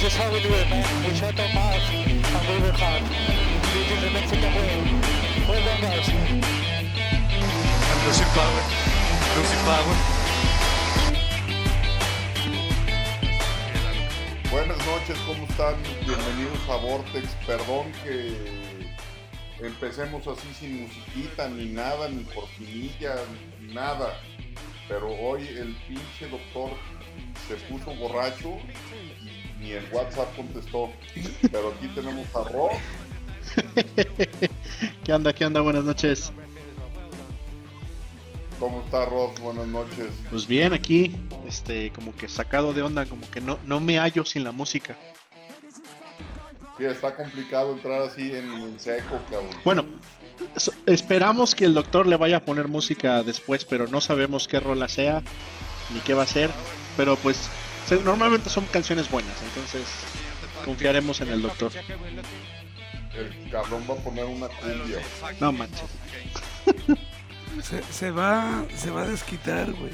This is how we do it, man. We shut our mouth and we work hard. This is the Mexican way. Well done, guys. I'm losing power. Losing power. Buenas noches, ¿cómo están? Bienvenidos a Vortex. Perdón que empecemos así sin musiquita, ni nada, ni cortinilla, ni nada. Pero hoy el pinche doctor se puso borracho ni el WhatsApp contestó. Pero aquí tenemos a Rob. ¿Qué onda? ¿Qué onda? Buenas noches. ¿Cómo está Rob? Buenas noches. Pues bien, aquí, este, como que sacado de onda, como que no, no me hallo sin la música. Sí, está complicado entrar así en, en seco, cabrón. Bueno, so- esperamos que el doctor le vaya a poner música después, pero no sabemos qué rola sea ni qué va a ser. Pero pues normalmente son canciones buenas, entonces confiaremos en el doctor. El cabrón va a poner una cumbia. No manches. Se, se va, se va a desquitar, güey.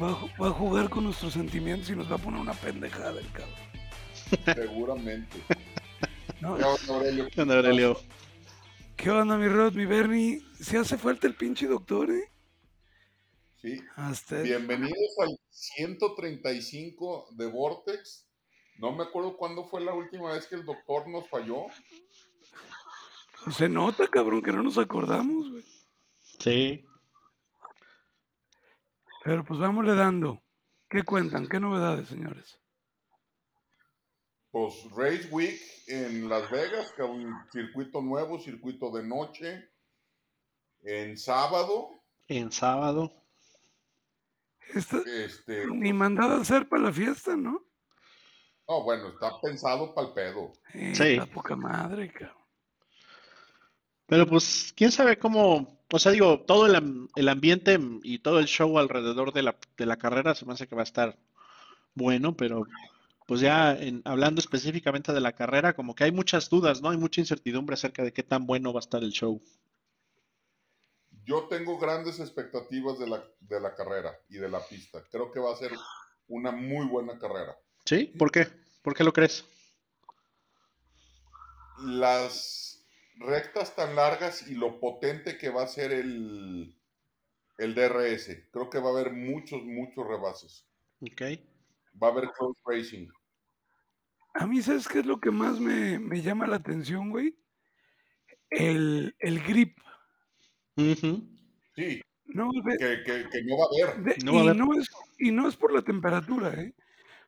Va, a ju- va a jugar con nuestros sentimientos y nos va a poner una pendejada el cabrón. Seguramente. ¿no? ¿Qué onda, Aurelio? ¿Qué onda, Aurelio? ¿Qué onda, mi Rod, mi Bernie? Si hace falta el pinche doctor, ¿eh? Sí. Hasta Bienvenidos al 135 de Vortex. No me acuerdo cuándo fue la última vez que el doctor nos falló. se nota, cabrón, que no nos acordamos, güey. Sí. Pero pues vámonos dando. ¿Qué cuentan? ¿Qué novedades, señores? Pues Race Week en Las Vegas, que un circuito nuevo, circuito de noche. En sábado, En sábado. Esta, este, ni mandada a hacer para la fiesta, ¿no? no, bueno, está pensado para el pedo. Eh, Sí. La poca madre, cabrón. Pero pues, quién sabe cómo, o sea, digo, todo el, el ambiente y todo el show alrededor de la, de la carrera se me hace que va a estar bueno, pero pues ya en- hablando específicamente de la carrera, como que hay muchas dudas, ¿no? Hay mucha incertidumbre acerca de qué tan bueno va a estar el show. Yo tengo grandes expectativas de la, de la carrera y de la pista. Creo que va a ser una muy buena carrera. ¿Sí? ¿Por qué? ¿Por qué lo crees? las rectas tan largas y lo potente que va a ser el, el DRS. Creo que va a haber muchos, muchos rebases. Ok. Va a haber close racing. A mí, ¿sabes qué es lo que más me, me llama la atención, güey? El, el grip. Sí, No, de- que, que- que no va a haber. de- No va a y, haber. no es, y no es por la temperatura, ¿eh?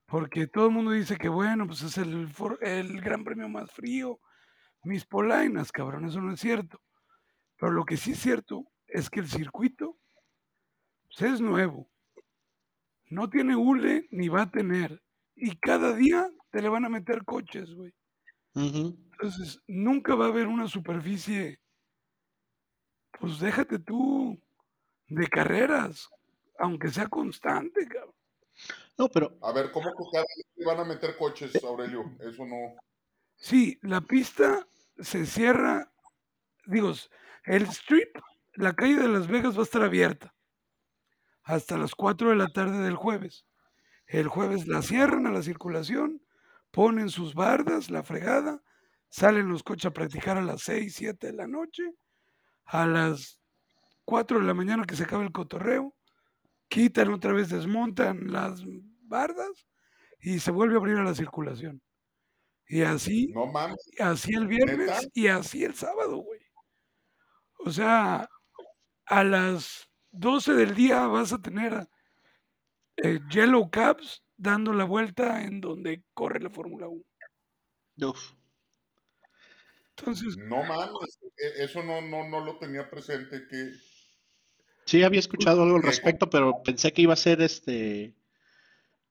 Porque todo el mundo dice que, bueno, pues es el, for- el gran premio más frío. Mis polainas, cabrón, eso no es cierto. Pero lo que sí es cierto es que el circuito pues, es nuevo. No tiene hule ni va a tener. Y cada día te le van a meter coches, güey. Entonces, nunca va a haber una superficie, pues déjate tú, de carreras, aunque sea constante, cabrón. No, pero A ver, ¿cómo que cada vez le van a meter coches, Aurelio? Eso no. Sí, la pista se cierra, digo, el strip, la calle de Las Vegas va a estar abierta hasta las 4 de la tarde del jueves. El jueves la cierran a la circulación, ponen sus bardas, la fregada, salen los coches a practicar a las 6, 7 de la noche, a las 4 de la mañana que se acaba el cotorreo, quitan otra vez, desmontan las bardas y se vuelve a abrir a la circulación. Y así No mames. así el viernes ¿Neta? y así el sábado, güey. O sea, a las 12 del día vas a tener eh, Yellow Cabs dando la vuelta en donde corre la Fórmula 1. uf, Entonces, No mames. E- Eso no, no, no lo tenía presente. Que sí había escuchado algo al respecto, pero pensé que iba a ser este,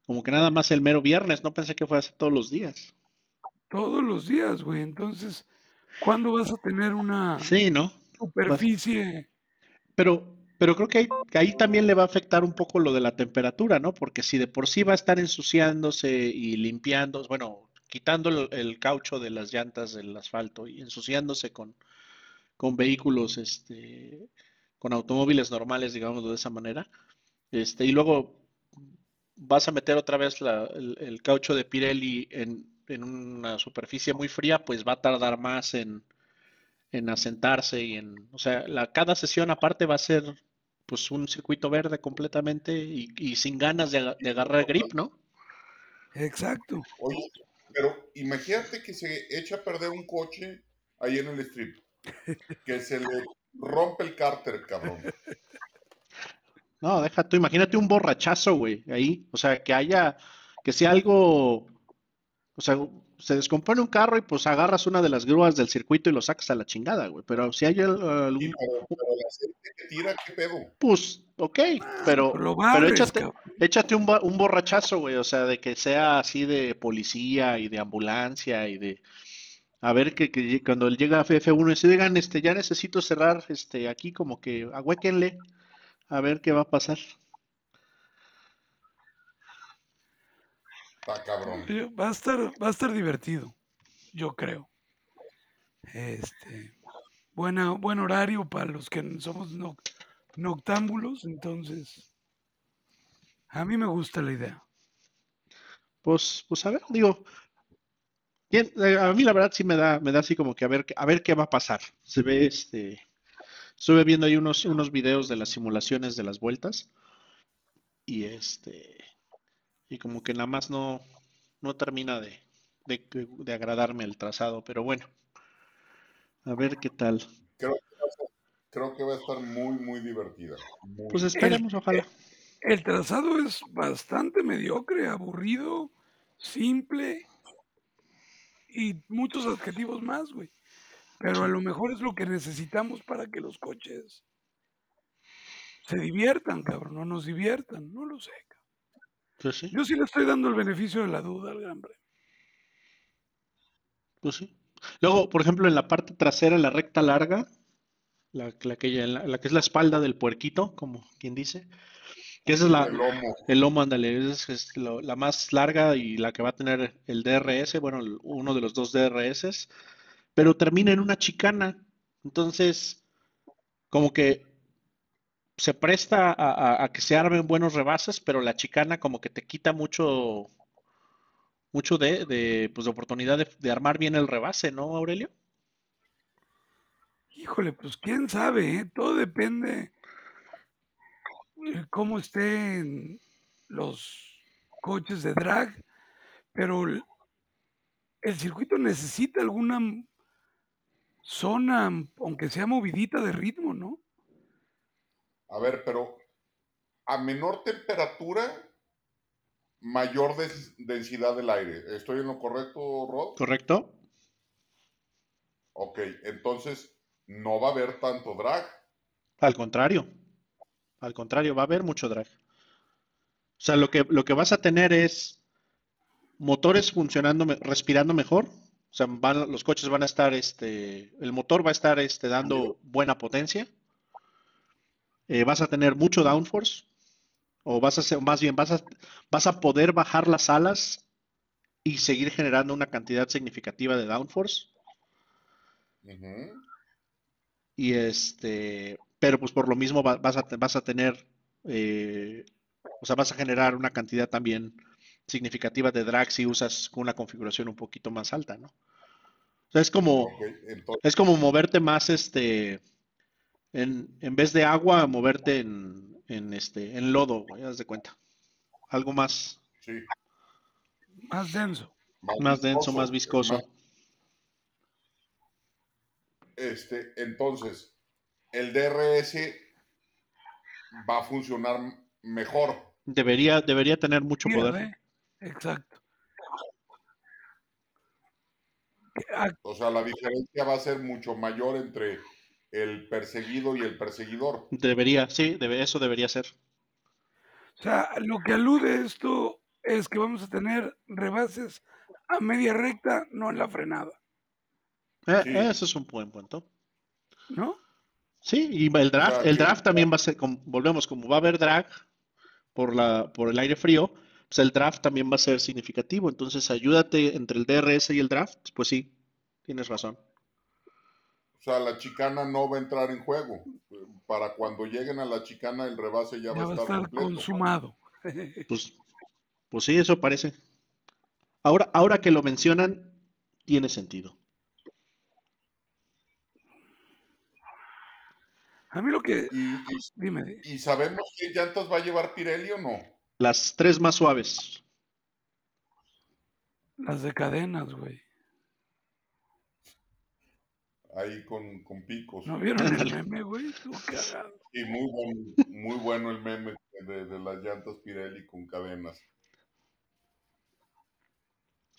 como que nada más el mero viernes, no pensé que fuera a ser todos los días. todos los días, güey. Entonces, ¿cuándo vas a tener una Sí, ¿no? superficie? Pero, pero creo que ahí, que ahí también le va a afectar un poco lo de la temperatura, ¿no? Porque si de por sí va a estar ensuciándose y limpiando, bueno, quitando el, el caucho de las llantas del asfalto y ensuciándose con, con vehículos, este, con automóviles normales, digamos de esa manera, este, y luego vas a meter otra vez la- el, el caucho de Pirelli en, en una superficie muy fría, pues va a tardar más en, en asentarse y en, o sea, la, cada sesión aparte va a ser pues un circuito verde completamente y, y sin ganas de, de agarrar grip, ¿no? Exacto. Oye, pero imagínate que se echa a perder un coche ahí en el strip. Que se le rompe el cárter, cabrón. No, deja tú, imagínate un borrachazo, güey, ahí, o sea, que haya, que sea algo, o sea, se descompone un carro y pues agarras una de las grúas del circuito y lo sacas a la chingada, güey, pero si hay al- Sí, algún, pero, pero el aceite que tira, ¿qué pedo? pues, ok, pero, Lo pero barres, échate, cabrón. échate un, ba- un borrachazo, güey, o sea, de que sea así de policía y de ambulancia y de, a ver que, que cuando llega a F1 y dice, digan, este, ya necesito cerrar, este, aquí como que ahuéquenle, a ver qué va a pasar. Está cabrón. Va a estar, va a estar divertido, yo creo. Este, buena, buen horario para los que somos no- noctámbulos, entonces a mí me gusta la idea. Pues, pues a ver, digo, bien, eh, a mí la verdad sí me da, me da así como que a ver, qué- a ver qué va a pasar. Se ve, este, estuve viendo ahí unos, unos videos de las simulaciones de las vueltas y este, y como que nada más no, no termina de, de, de agradarme el trazado, pero bueno, a ver qué tal. Creo que va a ser- creo que va a estar muy, muy divertida. Muy. Pues esperemos, ojalá. El trazado es bastante mediocre, aburrido, simple y muchos adjetivos más, güey. Pero a lo mejor es lo que necesitamos para que los coches se diviertan, cabrón, no nos diviertan, no lo sé. cabrón. Pues sí, Yo sí le estoy dando el beneficio de la duda al Gran Premio. pues sí. Luego, por ejemplo, en la parte trasera, la recta larga, la, la que, la, la que es la espalda del puerquito, como quien dice, que esa es la, El lomo. el lomo, ándale, es, es lo- la más larga y la que va a tener el DRS, bueno, uno de los dos DRS, pero termina en una chicana. Entonces, como que se presta a, a- a que se armen buenos rebases, pero la chicana como que te quita mucho, mucho de, de, pues, de oportunidad de, de armar bien el rebase, ¿no, Aurelio? Híjole, pues quién sabe, ¿eh? Todo depende eh, cómo estén los coches de drag, pero el, el circuito necesita alguna zona, aunque sea movidita de ritmo, ¿no? A ver, pero a menor temperatura, mayor des- densidad del aire. ¿Estoy en lo correcto, Rod? ¿Correcto? Ok, entonces no va a haber tanto drag. Al contrario, al contrario, va a haber mucho drag. O sea, lo que, lo que vas a tener es motores funcionando, respirando mejor. O sea, van- los coches van a estar, este, el motor va a estar este, dando buena potencia. Eh, vas a tener mucho downforce. O vas a hacer, más bien, vas a, vas a poder bajar las alas y seguir generando una cantidad significativa de downforce. Y este, pero pues por lo mismo va- vas a, vas a tener, eh, o sea, vas a generar una cantidad también significativa de drag si usas con una configuración un poquito más alta, ¿no? O sea, es como, entonces, es como moverte más, este, en, en vez de agua, moverte en, en este, en lodo, güey, haz de cuenta. Algo más, sí. Más denso. más denso, más viscoso. más- Este, entonces, el DRS va a funcionar mejor. Debería, debería tener mucho Mira, poder. Exacto. Ah, O sea, la diferencia va a ser mucho mayor entre el perseguido y el perseguidor. Debería, sí, debe- eso debería ser. O sea, lo que alude esto es que vamos a tener rebases a media recta, no en la frenada, Eh, Sí. eso es un buen punto. ¿no? Sí, y el draft, el draft también va a ser, como- volvemos, como va a haber drag por la, por el aire frío, pues el draft también va a ser significativo. Entonces, ayúdate entre el DRS y el draft, pues sí, tienes razón. O sea, la chicana no va a entrar en juego. Para cuando lleguen a la chicana, el rebase ya, Ya va a a estar estar completo. consumado. Pues Pues sí, eso parece. Ahora, ahora que lo mencionan, tiene sentido. A mí lo que... ¿Y, y- Dime, di- y sabemos qué llantas va a llevar Pirelli o no? Las tres más suaves. las de cadenas, güey. Ahí con, con picos. ¿No vieron el meme, güey? Y muy bueno, muy bueno el meme de, de las llantas Pirelli con cadenas.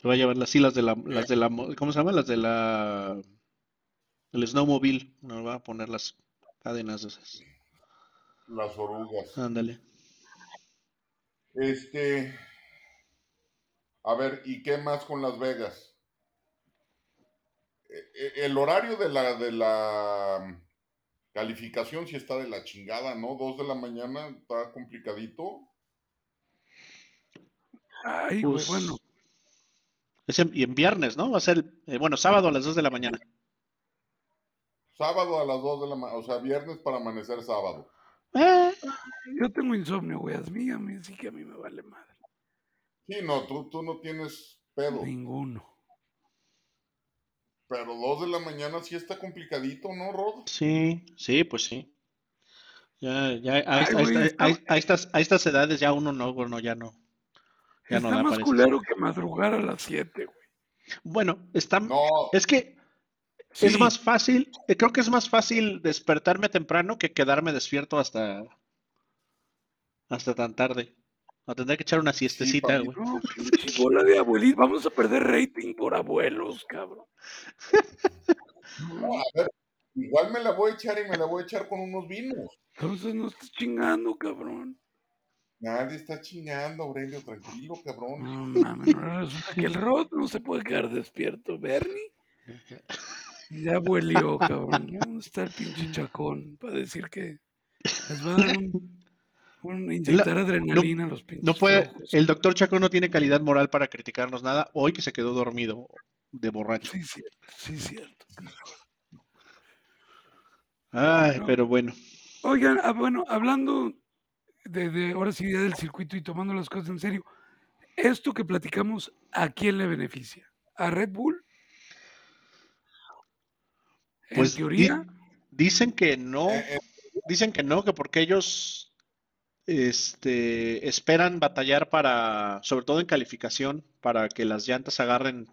Se va a llevar las sí, las de la, las de la, mo- ¿cómo se llama? Las de la, el snowmobile. Nos va a poner las cadenas de esas. Las orugas. Ándale. Este. A ver, ¿y qué más con Las Vegas? Eh, eh, El horario de la, de la calificación sí está de la chingada, ¿no? Dos de la mañana está complicadito. Ay, Pues, bueno. Es en, y en viernes, ¿no? Va a ser, eh, bueno, sábado a las 2 de la mañana. Sábado a las dos de la mañana, o sea, viernes para amanecer sábado. Eh, Yo tengo insomnio, güey. A mí, a mí sí que a mí me vale madre. Sí, no, tú, tú no tienes pedo. Ninguno. Pero dos de la mañana sí está complicadito, ¿no, Rod? sí, sí, pues sí. Ya, ya, a, Ay, esta- a güey, esta- está- a- a estas, a estas edades ya uno no, bueno, ya no. Ya no Está da más culero que madrugar a las 7, güey. Bueno, está, No, es que es Sí. más fácil, eh, creo que es más fácil despertarme temprano que quedarme despierto hasta, hasta tan tarde. A tener que echar una siestecita, güey. No, pinche bola de abuelitos. Vamos a perder rating por abuelos, cabrón. no, a ver, igual me la voy a echar y me la voy a echar con unos vinos. Entonces no estés chingando, cabrón. Nadie está chingando, Aurelio, tranquilo, cabrón. No mames, ahora resulta que el Rod no se puede quedar despierto. Bernie ya huelió, cabrón. ¿Dónde está el pinche chacón para decir que les va a dar un, un inyectar adrenalina a los pinches No puede, el doctor Chaco no tiene calidad moral para criticarnos nada hoy que se quedó dormido de borracho. Sí, cierto, sí, cierto. Ay, pero bueno. Oigan, ah, bueno, hablando de, de ahora sí ya del circuito y tomando las cosas en serio, esto que platicamos, ¿a quién le beneficia? ¿A Red Bull? En Pues di- teoría, dicen que no, Eh, eh, dicen que no, que porque ellos este, esperan batallar para, sobre todo en calificación, para que las llantas agarren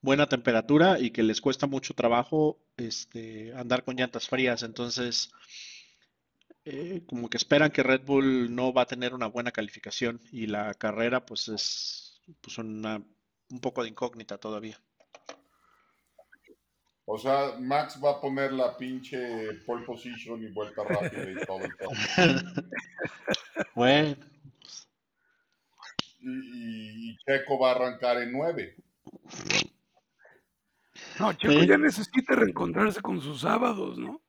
buena temperatura y que les cuesta mucho trabajo este, andar con llantas frías. Entonces, eh, como que esperan que Red Bull no va a tener una buena calificación y la carrera pues es pues una, un poco de incógnita todavía. O sea, Max va a poner la pinche pole position y vuelta rápida y todo el pedo. Bueno, Y, y- y Checo va a arrancar en 9. no, Checo ya necesita reencontrarse con sus sábados, ¿no?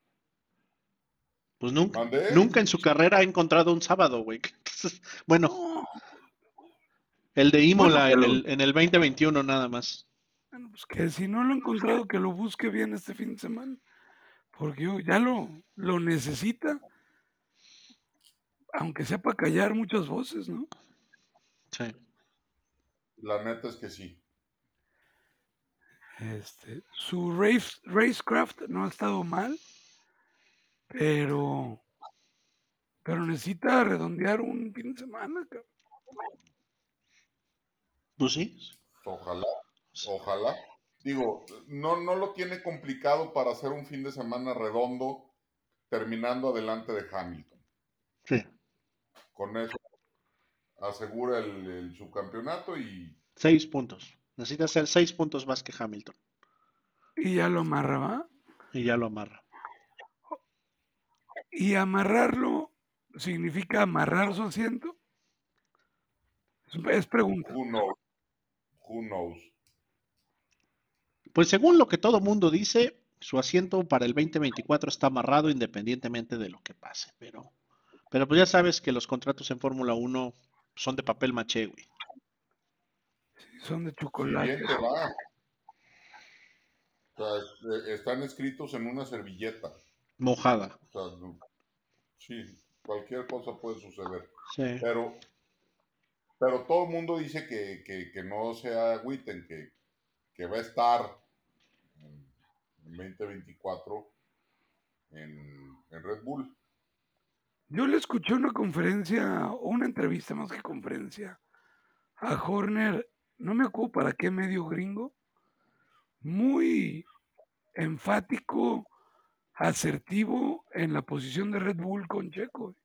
pues nunca, ¿Mandé? nunca en su carrera ha encontrado un sábado, güey. Bueno, No, el de Imola en pero- el, en el 2021 nada más. Bueno, pues que si no lo ha encontrado, que lo busque bien este fin de semana, porque yo- ya lo, lo necesita, aunque sea para callar muchas voces, ¿no? Sí. La neta es que sí. Este, su race, racecraft no ha estado mal, pero, pero necesita redondear un fin de semana. cabrón. Pues sí. Ojalá, ojalá. Digo, no, no lo tiene complicado para hacer un fin de semana redondo terminando adelante de Hamilton. Sí. Con eso asegura el, el subcampeonato y Seis puntos. Necesita hacer seis puntos más que Hamilton. Y ya lo amarra, ¿va? Y ya lo amarra. Y amarrarlo significa amarrar su asiento. Es, es pregunta. who knows. Who knows. Pues según lo que todo mundo dice, su asiento para el 2024 está amarrado independientemente de lo que pase. Pero, pero pues ya sabes que los contratos en Fórmula 1 son de papel maché, güey. Son de chocolate. bien te va. O sea, eh, están escritos en una servilleta. Mojada. O sea, no- sí, cualquier cosa puede suceder. Sí. Pero Pero todo el mundo dice que, que, que no se agüiten, que, que va a estar 2024 en, en Red Bull. Yo le escuché una conferencia, o una entrevista más que conferencia, a Horner, no me acuerdo para qué medio gringo, muy enfático, asertivo en la posición de Red Bull con Checo.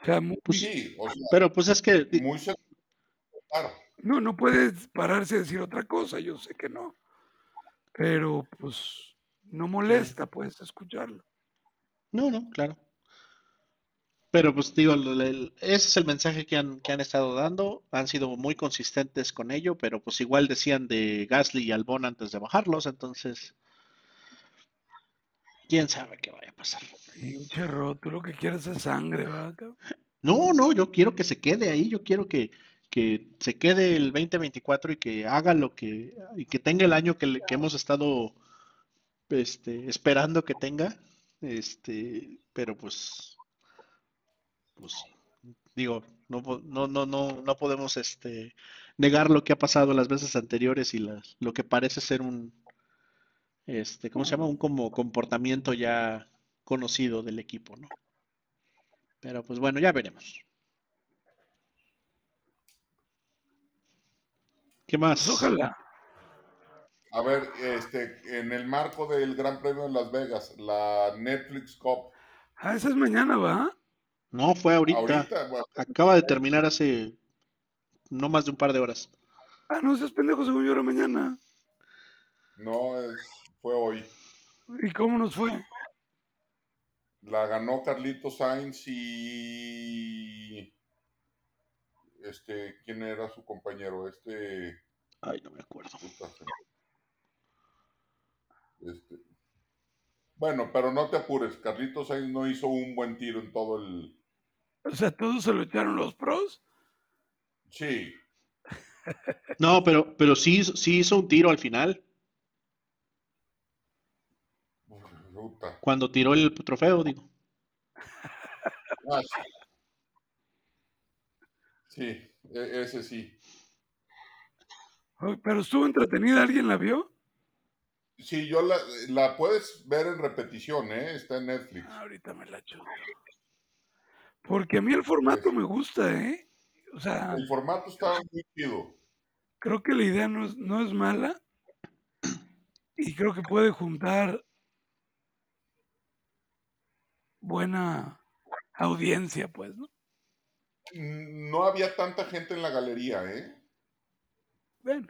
O sea, muy- Pues Sí, o sea, Pero pues es que muy no, no puedes pararse a decir otra cosa, yo sé que no. Pero pues no molesta, puedes escucharlo. No, no, claro. Pero pues digo, el- el- ese es el mensaje que han, que han estado dando. Han sido muy consistentes con ello, pero pues igual decían de Gasly y Albon antes de bajarlos, entonces quién sabe qué vaya a pasar. Pinche tú lo que quieres es sangre, ¿verdad? No, no, yo quiero que se quede ahí, yo quiero que, que se quede el 2024 y que haga lo que, y que tenga el año que, hemos estado este, esperando que tenga. Este, pero pues, pues digo, no, no, no, no, no podemos este, negar lo que ha pasado las veces anteriores y las, lo que parece ser un, este, ¿cómo se llama? Un como comportamiento ya conocido del equipo, ¿no? Pero pues bueno, ya veremos. ¿Qué más? Pues ojalá. A ver, este, en el marco del Gran Premio de Las Vegas, la Netflix Cup, Ah, esa es mañana, ¿va? No, fue ahorita. ahorita, bueno, Acaba de terminar hace no más de un par de horas. Ah, no seas pendejo, según yo era mañana. no es, fue hoy. ¿Y cómo nos fue? La ganó Carlito Sainz y este, ¿quién era su compañero? Este, Ay, no me acuerdo. este, bueno, pero no te apures, Carlito Sainz no hizo un buen tiro en todo el, O sea, todos se lo echaron los pros. sí, No, pero, pero sí, hizo- sí hizo un tiro al final, cuando tiró el trofeo, digo. Ah, sí. Sí, e- ese sí. Pero estuvo entretenida, ¿alguien la vio? Sí, yo la, la puedes ver en repetición, ¿eh? Está en Netflix. Ah, ahorita me la chuto. Porque a mí el formato me gusta, ¿eh? O sea, El formato está muy chido. creo que la idea no es, no es mala y creo que puede juntar buena audiencia, pues, ¿no? No había tanta gente en la galería, ¿eh? Bueno,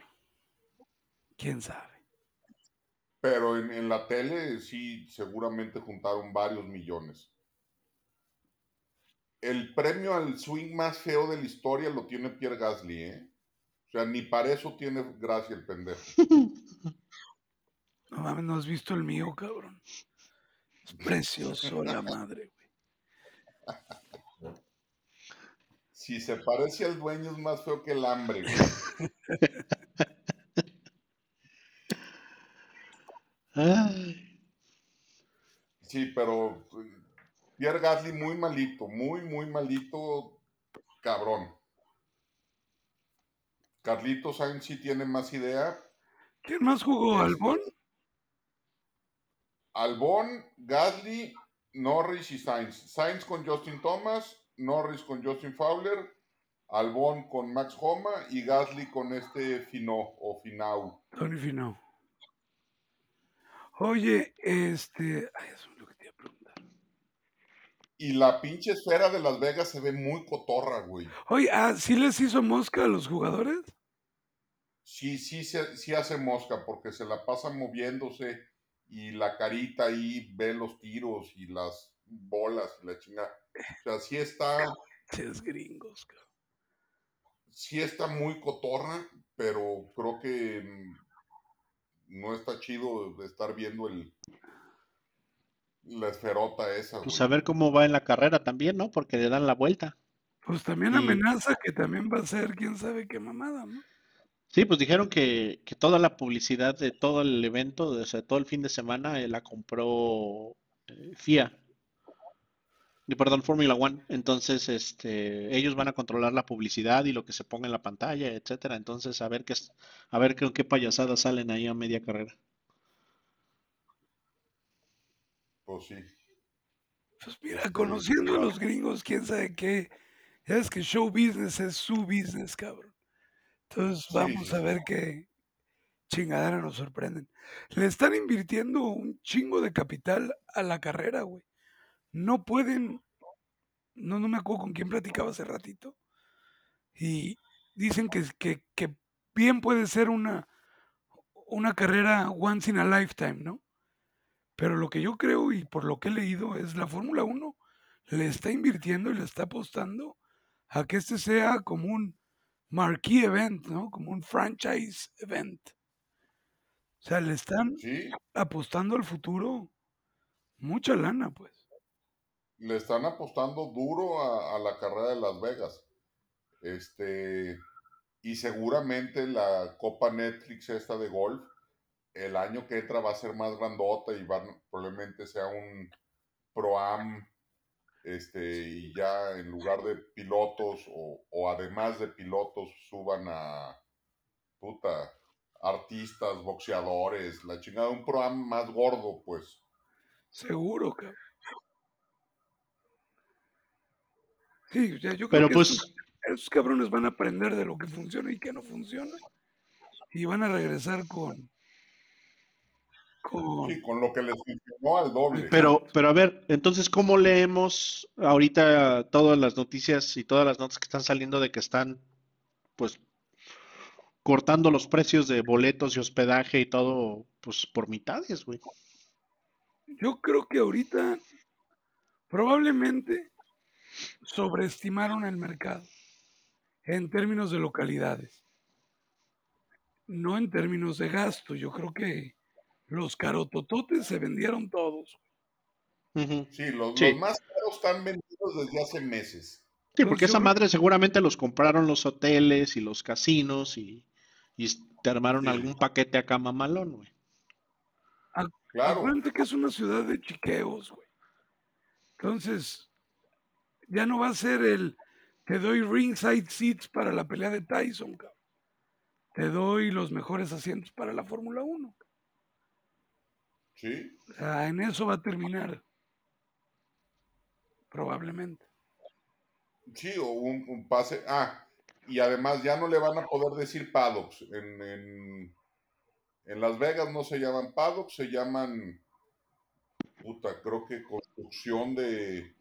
quién sabe. Pero en, en la tele sí, seguramente juntaron varios millones. El premio al swing más feo de la historia lo tiene Pierre Gasly, ¿eh? O sea, ni para eso tiene gracia el pendejo. No mames, no has visto el mío, cabrón. Es precioso la madre, güey. Si se parece al dueño es más feo que el hambre, güey. Ay, Sí, pero eh, Pierre Gasly muy malito, muy, muy malito, cabrón. Carlito Sainz sí tiene más idea. ¿Quién más jugó? ¿Albón? Albón, Gasly, Norris y Sainz. Sainz con Justin Thomas, Norris con Justin Fowler, Albón con Max Homa y Gasly con este Finó o Finau. Tony Finau. Oye, este. Ay, eso es lo que te iba a preguntar. Y la pinche esfera de Las Vegas se ve muy cotorra, güey. Oye, ah, ¿sí les hizo mosca a los jugadores? Sí, sí, se- sí hace mosca porque se la pasa moviéndose y la carita ahí ve los tiros y las bolas y la chingada. O sea, sí está, Ches gringos, cabrón. sí está muy cotorra, pero creo que no está chido de estar viendo el la esferota esa. pues güey. a ver cómo va en la carrera también, ¿no? Porque le dan la vuelta. Pues también amenaza que también va a ser quién sabe qué mamada, ¿no? Sí, pues dijeron que, que toda la publicidad de todo el evento, de- o sea, todo el fin de semana, eh, la compró eh, FIA. Y perdón, Fórmula One. Entonces, este, ellos van a controlar la publicidad y lo que se ponga en la pantalla, etcétera. Entonces, a ver qué, es- a ver qué, qué payasadas salen ahí a media carrera. Pues sí. Pues mira, conociendo a los gringos, quién sabe qué. Ya es que show business es su business, cabrón. Entonces vamos sí, a ver qué chingadera nos sorprenden. Le están invirtiendo un chingo de capital a la carrera, güey. No pueden, no, no me acuerdo con quién platicaba hace ratito. Y dicen que, que, que bien puede ser una, una carrera once in a lifetime, ¿no? Pero lo que yo creo y por lo que he leído es la Fórmula 1 le está invirtiendo y le está apostando a que este sea como un marquee event, ¿no? Como un franchise event. O sea, le están Sí, apostando al futuro mucha lana, pues. Le están apostando duro a, a la carrera de Las Vegas. Este, y seguramente la Copa Netflix esta de golf, el año que entra va a ser más grandota y van, probablemente sea un Pro-Am, este, y ya en lugar de pilotos o, o además de pilotos suban a puta artistas, boxeadores, la chingada, un Pro-Am más gordo, pues. Seguro, cabrón. Sí, o sea, yo creo Pero que pues, estos cabrones van a aprender de lo que funciona y que no funciona. Y van a regresar con. con Sí, con lo que les funcionó al doble. pero, pero a ver, entonces, ¿cómo leemos ahorita todas las noticias y todas las notas que están saliendo de que están, pues, cortando los precios de boletos y hospedaje y todo, pues, por mitades, güey? Yo creo que ahorita probablemente sobreestimaron el mercado en términos de localidades, no en términos de gasto. Yo creo que los carotototes se vendieron todos. Sí, los, Sí. los más caros están vendidos desde hace meses. Sí, porque Entonces, esa madre seguramente los compraron los hoteles y los casinos y, y te armaron Sí. algún paquete acá mamalón, güey. Claro, Acuérdate que es una ciudad de chiqueos, güey. Entonces, ya no va a ser el te doy ringside seats para la pelea de Tyson, cabrón. Te doy los mejores asientos para la Fórmula 1. sí. O sea, en eso va a terminar. Probablemente. Sí, o un, un pase. Ah, y además ya no le van a poder decir paddocks. En, en, en Las Vegas no se llaman paddocks, se llaman. Puta, creo que construcción de.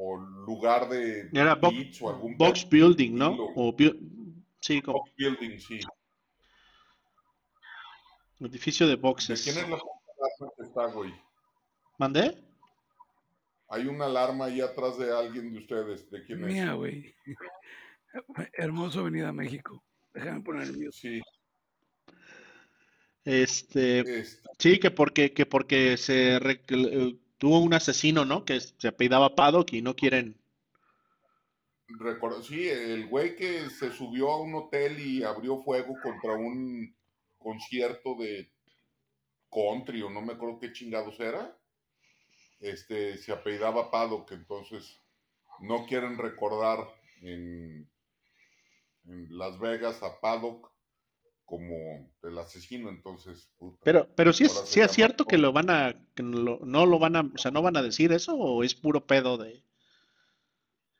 O lugar de. Era bo- pits o algún box building, ¿no? O bu- sí, como box building, sí. edificio de ¿De boxes. quién es la alarma que está, güey? ¿Mandé? Hay una alarma ahí atrás de alguien de ustedes. ¿De quién Mía, güey. Hermoso Avenida México. Déjame poner el mío. es? Sí. Este, Este, sí, que porque, que porque se re- que, eh, tuvo un asesino, ¿no? Que se apellidaba Paddock y no quieren. Recuerdo, sí, el güey que se subió a un hotel y abrió fuego contra un concierto de country o no me acuerdo qué chingados era. Este, se apellidaba Paddock, entonces no quieren recordar en, en Las Vegas a Paddock como el asesino, entonces. puta. Pero, pero sí es, sí es cierto que lo van a, que no lo, no lo van a, o sea, no van a decir eso o es puro pedo de,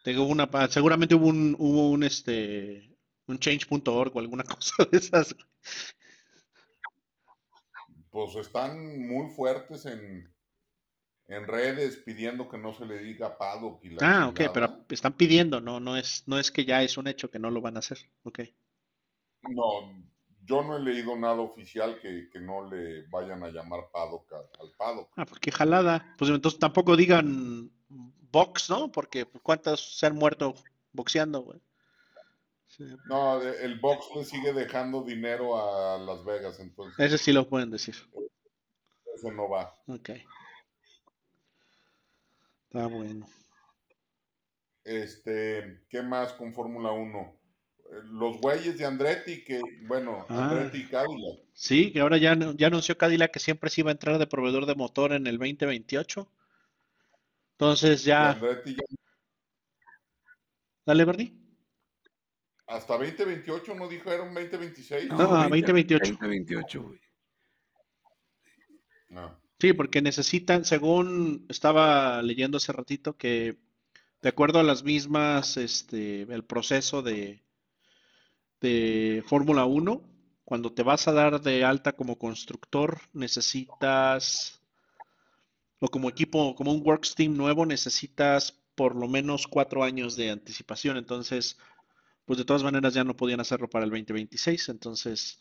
de una, seguramente hubo un, hubo un este, un change.org o alguna cosa de esas. Pues están muy fuertes en, en redes pidiendo que no se le diga Paddock y la Ah, ok, chingada. pero están pidiendo, no, no es, no es que ya es un hecho que no lo van a hacer. Ok. No, yo no he leído nada oficial que, que no le vayan a llamar paddock a- al paddock. Ah, pues qué jalada. Pues entonces tampoco digan box, ¿no? Porque pues, ¿cuántos se han muerto boxeando, güey? Sí. No, el box le sigue dejando dinero a Las Vegas, entonces Ese sí lo pueden decir. eso no va. Ok. Está bueno. Este, ¿qué más con Fórmula 1? Los güeyes de Andretti, que, bueno, Ah. Andretti y Cadillac. Sí, que ahora ya, ya anunció Cadillac que siempre se iba a entrar de proveedor de motor en el 2028. Entonces ya, Andretti ya dale, Bernie. hasta 2028 no dijeron 2026. No, 2028. 2028, güey. No. Sí, porque necesitan, según estaba leyendo hace ratito, que de acuerdo a las mismas, este, el proceso de, de Fórmula 1, cuando te vas a dar de alta como constructor, necesitas, o como equipo, como un Works Team nuevo, necesitas por lo menos cuatro años de anticipación. Entonces, pues de todas maneras ya no podían hacerlo para el 2026. Entonces,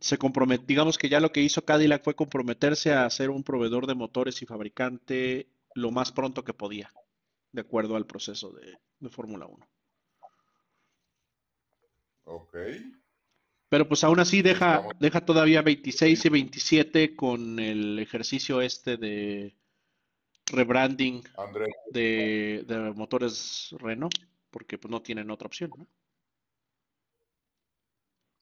se compromet, digamos que ya lo que hizo Cadillac fue comprometerse a ser un proveedor de motores y fabricante lo más pronto que podía, de acuerdo al proceso de, de Fórmula 1. Ok. Pero pues aún así deja, deja todavía 26 y 27 con el ejercicio este de rebranding de, de motores Renault, porque pues no tienen otra opción, ¿no?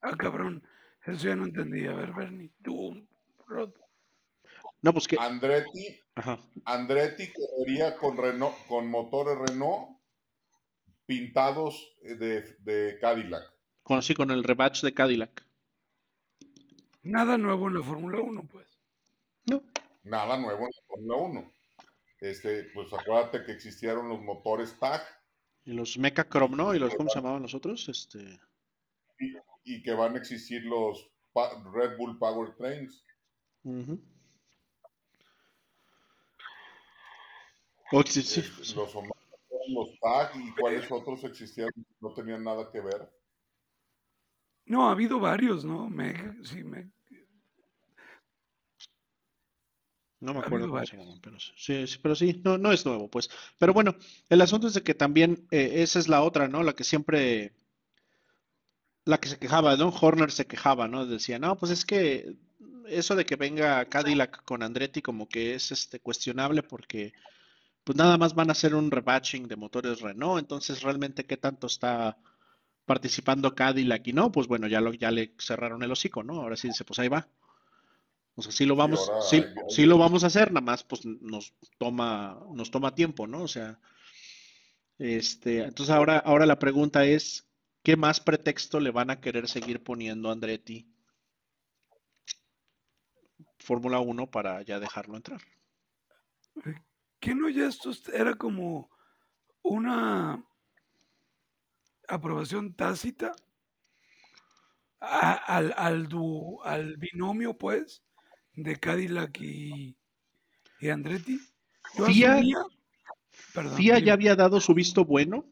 Ah, cabrón. Eso ya no entendí. A ver, Bernie. Tú, Rod. No, pues que, Andretti, ajá, Andretti correría con Renault, con motores Renault pintados de, de Cadillac. Con, sí, con el rebatch de Cadillac. Nada nuevo en la Fórmula 1, pues. No, Nada nuevo en la Fórmula 1. Este, pues acuérdate que existieron los motores TAG y los Mecha Chrome, ¿no? Y los, ¿cómo se llamaban los otros? Este, y que van a existir los Pa- Red Bull Power Trains. ujú. Oh, sí, sí, Este, los, los TAG y cuáles otros existían no tenían nada que ver. No, ha habido varios, ¿no? Meg, sí, Meg. No me acuerdo cómo se llaman, pero sí, sí, sí, pero sí, no, no es nuevo, pues. Pero bueno, el asunto es de que también eh, esa es la otra, ¿no? La que siempre, la que se quejaba, ¿no? Horner se quejaba, ¿no? Decía, no, pues es que eso de que venga Cadillac con Andretti como que es este cuestionable porque pues nada más van a hacer un rebatching de motores Renault, entonces realmente qué tanto está participando Cadillac y no, pues bueno, ya lo, ya le cerraron el hocico, ¿no? Ahora sí dice, pues ahí va. O sea, sí lo vamos, ahora sí, sí lo vamos a hacer, nada más pues nos toma, nos toma tiempo, ¿no? O sea, este, entonces ahora, ahora la pregunta es, ¿qué más pretexto le van a querer seguir poniendo a Andretti Fórmula 1 para ya dejarlo entrar? ¿Qué no ya esto era como una aprobación tácita a- al, al, du- al binomio, pues, de Cadillac y, y Andretti? Yo FIA asumía, perdón, FIA ya había dado su visto bueno,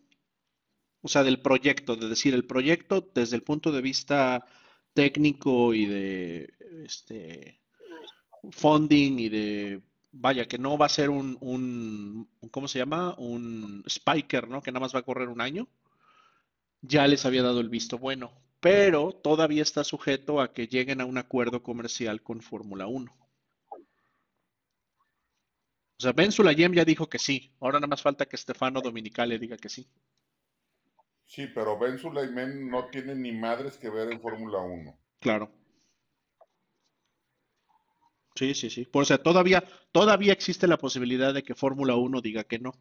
o sea, del proyecto, de decir, el proyecto desde el punto de vista técnico y de este funding y de, vaya, que no va a ser un, un, ¿cómo se llama? Un spiker, ¿no? Que nada más va a correr un año. Ya les había dado el visto bueno, pero todavía está sujeto a que lleguen a un acuerdo comercial con Fórmula 1. O sea, Ben Sulayem ya dijo que sí. Ahora nada más falta que Stefano Dominicale diga que sí. Sí, pero Ben Sulayman no tiene ni madres que ver en Fórmula 1. Claro. Sí, sí, sí. Por, o sea, todavía, todavía existe la posibilidad de que Fórmula 1 diga que no.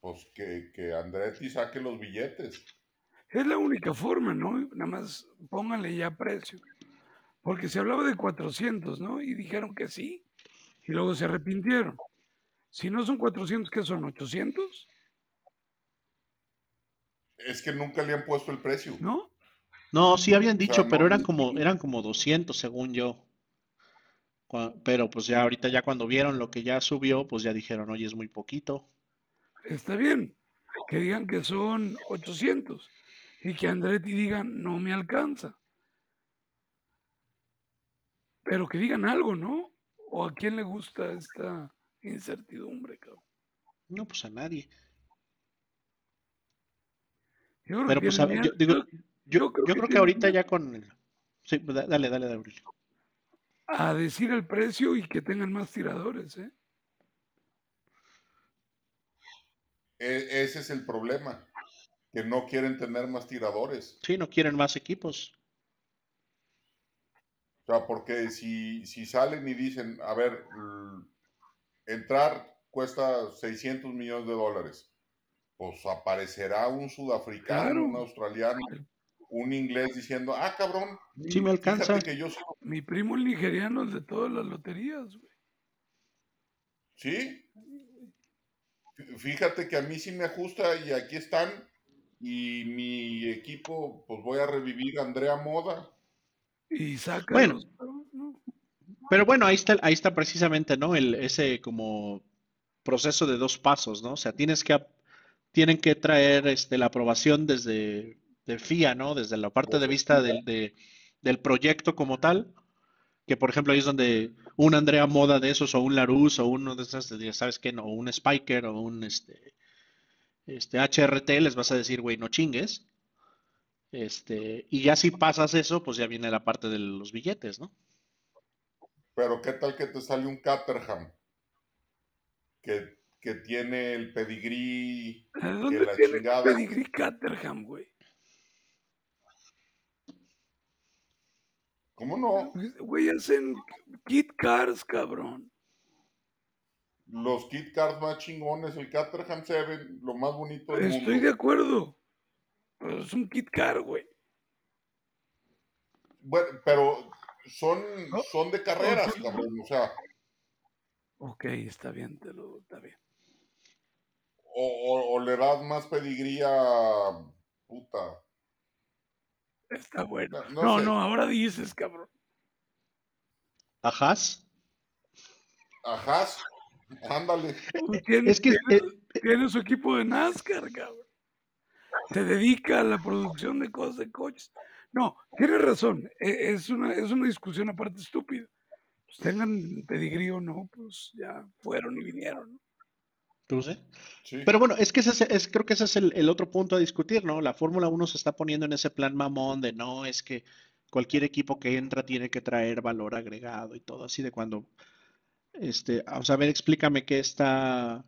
Pues que, que Andretti saque los billetes. Es la única forma, ¿no? Nada más pónganle ya precio. Porque se hablaba de 400, ¿no? Y dijeron que sí. Y luego se arrepintieron. Si no son 400, ¿qué son? ¿800? Es que nunca le han puesto el precio. ¿No? No, sí habían O sea, dicho, pero no- eran como, eran como 200 según yo. Pero pues ya ahorita ya cuando vieron lo que ya subió, pues ya dijeron, oye, es muy poquito. Está bien. Que digan que son 800. Y que Andretti diga, no me alcanza. Pero que digan algo, ¿no? ¿O a quién le gusta esta incertidumbre, cabrón? No, pues a nadie. Yo creo Pero que pues a- yo digo, yo- creo yo que creo que ahorita ya con el... Sí, da- dale, dale, Aurelio. a decir el precio y que tengan más tiradores, ¿eh? E- ese es el problema. Que no quieren tener más tiradores. Sí, no quieren más equipos. O sea, porque si, si salen y dicen, a ver, entrar cuesta 600 millones de dólares. Pues aparecerá un sudafricano, Claro. un australiano, un inglés diciendo, ah, cabrón, Sí me alcanza. que yo soy- Mi primo el nigeriano, el de todas las loterías, güey. Sí. Fíjate que a mí sí me ajusta y aquí están. Y mi equipo, pues voy a revivir a Andrea Moda. Y saca. Bueno. Pero bueno, ahí está, ahí está precisamente, ¿no? El, ese como proceso de dos pasos, ¿no? O sea, tienes que, tienen que traer este, la aprobación desde de FIA, ¿no? Desde la parte de vista del, de- del proyecto como tal, que por ejemplo ahí es donde un Andrea Moda de esos, o un Larus, o uno de esas, de- ¿sabes qué? No, o un Spiker, o un este, este HRT, les vas a decir, güey, no chingues. Este, y ya si pasas eso, pues ya viene la parte de los billetes, ¿no? Pero qué tal que te sale un Caterham que, que tiene el pedigrí. ¿De Que la tiene chingada. Pedigree Caterham, güey? ¿Cómo no? Güey, hacen kit cars, cabrón. Los Kit Cars más chingones, el Caterham 7, lo más bonito del Estoy mundo. de acuerdo. Es un kit car, güey. Bueno, pero son, No. son de carreras, No. cabrón. O sea, Ok, está bien, te lo, está bien. o, o- o le das más pedigrí a. Puta. Está bueno. No, No, sé. no, ahora dices, cabrón. Ajá. Ajá. Ándale. Tiene, Es que tiene, eh, tiene su equipo de NASCAR, cabrón. Se dedica a la producción de cosas de coches. No, tienes razón. e- Es una, es una discusión aparte estúpida. Pues tengan pedigrí o no, pues ya fueron y vinieron. ¿no? Sé. Sí. Pero bueno, es que ese es, es- creo que ese es el, el otro punto a discutir, ¿no? La Fórmula 1 se está poniendo en ese plan mamón de no, es que cualquier equipo que entra tiene que traer valor agregado y todo así de cuando, este, o sea, a ver, explícame qué está,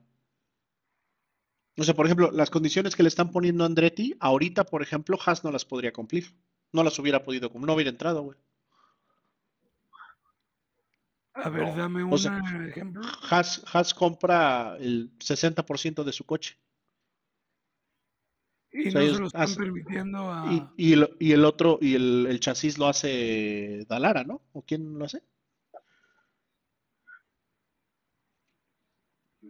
o sea, por ejemplo, las condiciones que le están poniendo a Andretti, ahorita, por ejemplo, Haas no las podría cumplir, no las hubiera podido, cum- no hubiera entrado, güey. A ver, No. dame un O sea, ejemplo. Haas, Haas compra el 60% de su coche. Y o sea, no ellos se lo están hacen- permitiendo a... Y, y el, y el otro, y el, el chasis lo hace Dalara, ¿no? ¿O quién lo hace?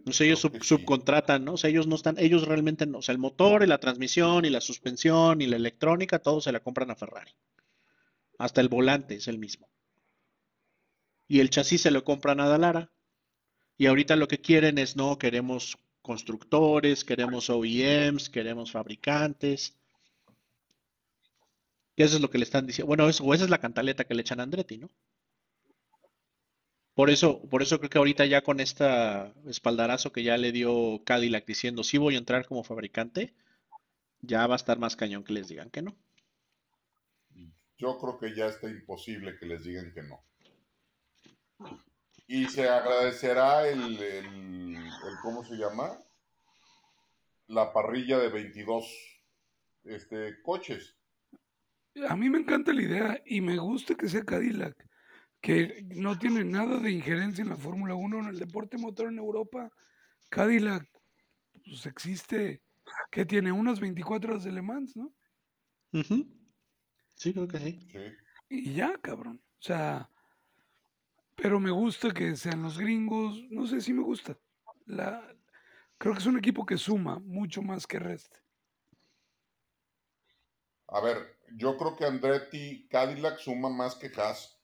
No sé, ellos sub- subcontratan, ¿no? O sea, ellos no están, ellos realmente no, o sea, el motor y la transmisión y la suspensión y la electrónica, todo se la compran a Ferrari. Hasta el volante es el mismo. Y el chasis se lo compran a Dalara. Y ahorita lo que quieren es, no, queremos constructores, queremos OEMs, queremos fabricantes. Y eso es lo que le están diciendo. Bueno, eso, o esa es la cantaleta que le echan a Andretti, ¿no? Por eso, por eso creo que ahorita ya con esta espaldarazo que ya le dio Cadillac diciendo sí voy a entrar como fabricante, ya va a estar más cañón que les digan que no. Yo creo que ya está imposible que les digan que no. Y se agradecerá el, el- el- ¿cómo se llama? La parrilla de 22 este, coches. A mí me encanta la idea y me gusta que sea Cadillac, que no tiene nada de injerencia en la Fórmula 1, en el deporte motor en Europa. Cadillac, pues existe, que tiene unas 24 horas de Le Mans, ¿no? Sí, creo que sí. Sí. Y ya, cabrón. O sea, pero me gusta que sean los gringos, no sé si me gusta. La, creo que es un equipo que suma mucho más que reste. A ver, yo creo que Andretti Cadillac suma más que Haas.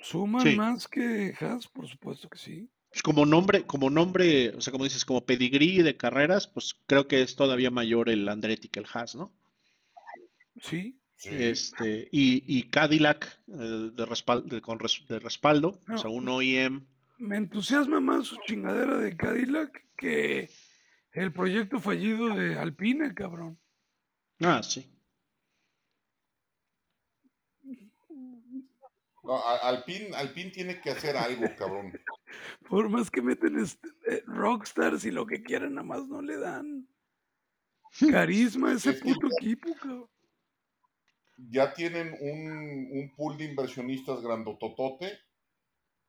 Suman Sí. más que Haas, por supuesto que sí. Pues como nombre, como nombre, o sea, como dices, como pedigrí de carreras, pues creo que es todavía mayor el Andretti que el Haas, ¿no? Sí, Sí. Este, y, y Cadillac eh, de, respal- de- con res- de respaldo, o sea, un OEM. me entusiasma más su chingadera de Cadillac que el proyecto fallido de Alpine, cabrón. Ah, sí. No, Alpine, Alpine tiene que hacer algo, cabrón. Por más que meten este, eh, rockstars y lo que quieran, nada más no le dan carisma a ese Es que- puto equipo, cabrón. Ya tienen un, un pool de inversionistas grandototote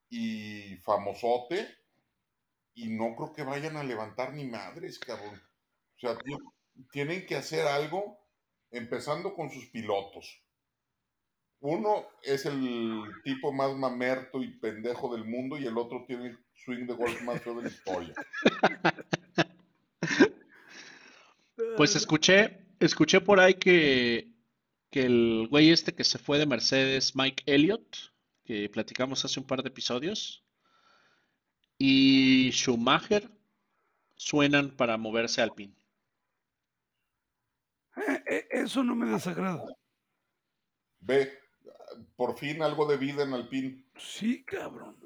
y famosote y no creo que vayan a levantar ni madres, cabrón. O sea, tienen que hacer algo empezando con sus pilotos. Uno es el tipo más mamerto y pendejo del mundo y el otro tiene el swing de golf más feo de la historia. Pues escuché, escuché por ahí que, que el güey este que se fue de Mercedes, Mike Elliott, que platicamos hace un par de episodios, y Schumacher suenan para moverse al pin. Eh, eh, eso no me desagrada. Ve, por fin algo de vida en Alpine. Sí, cabrón.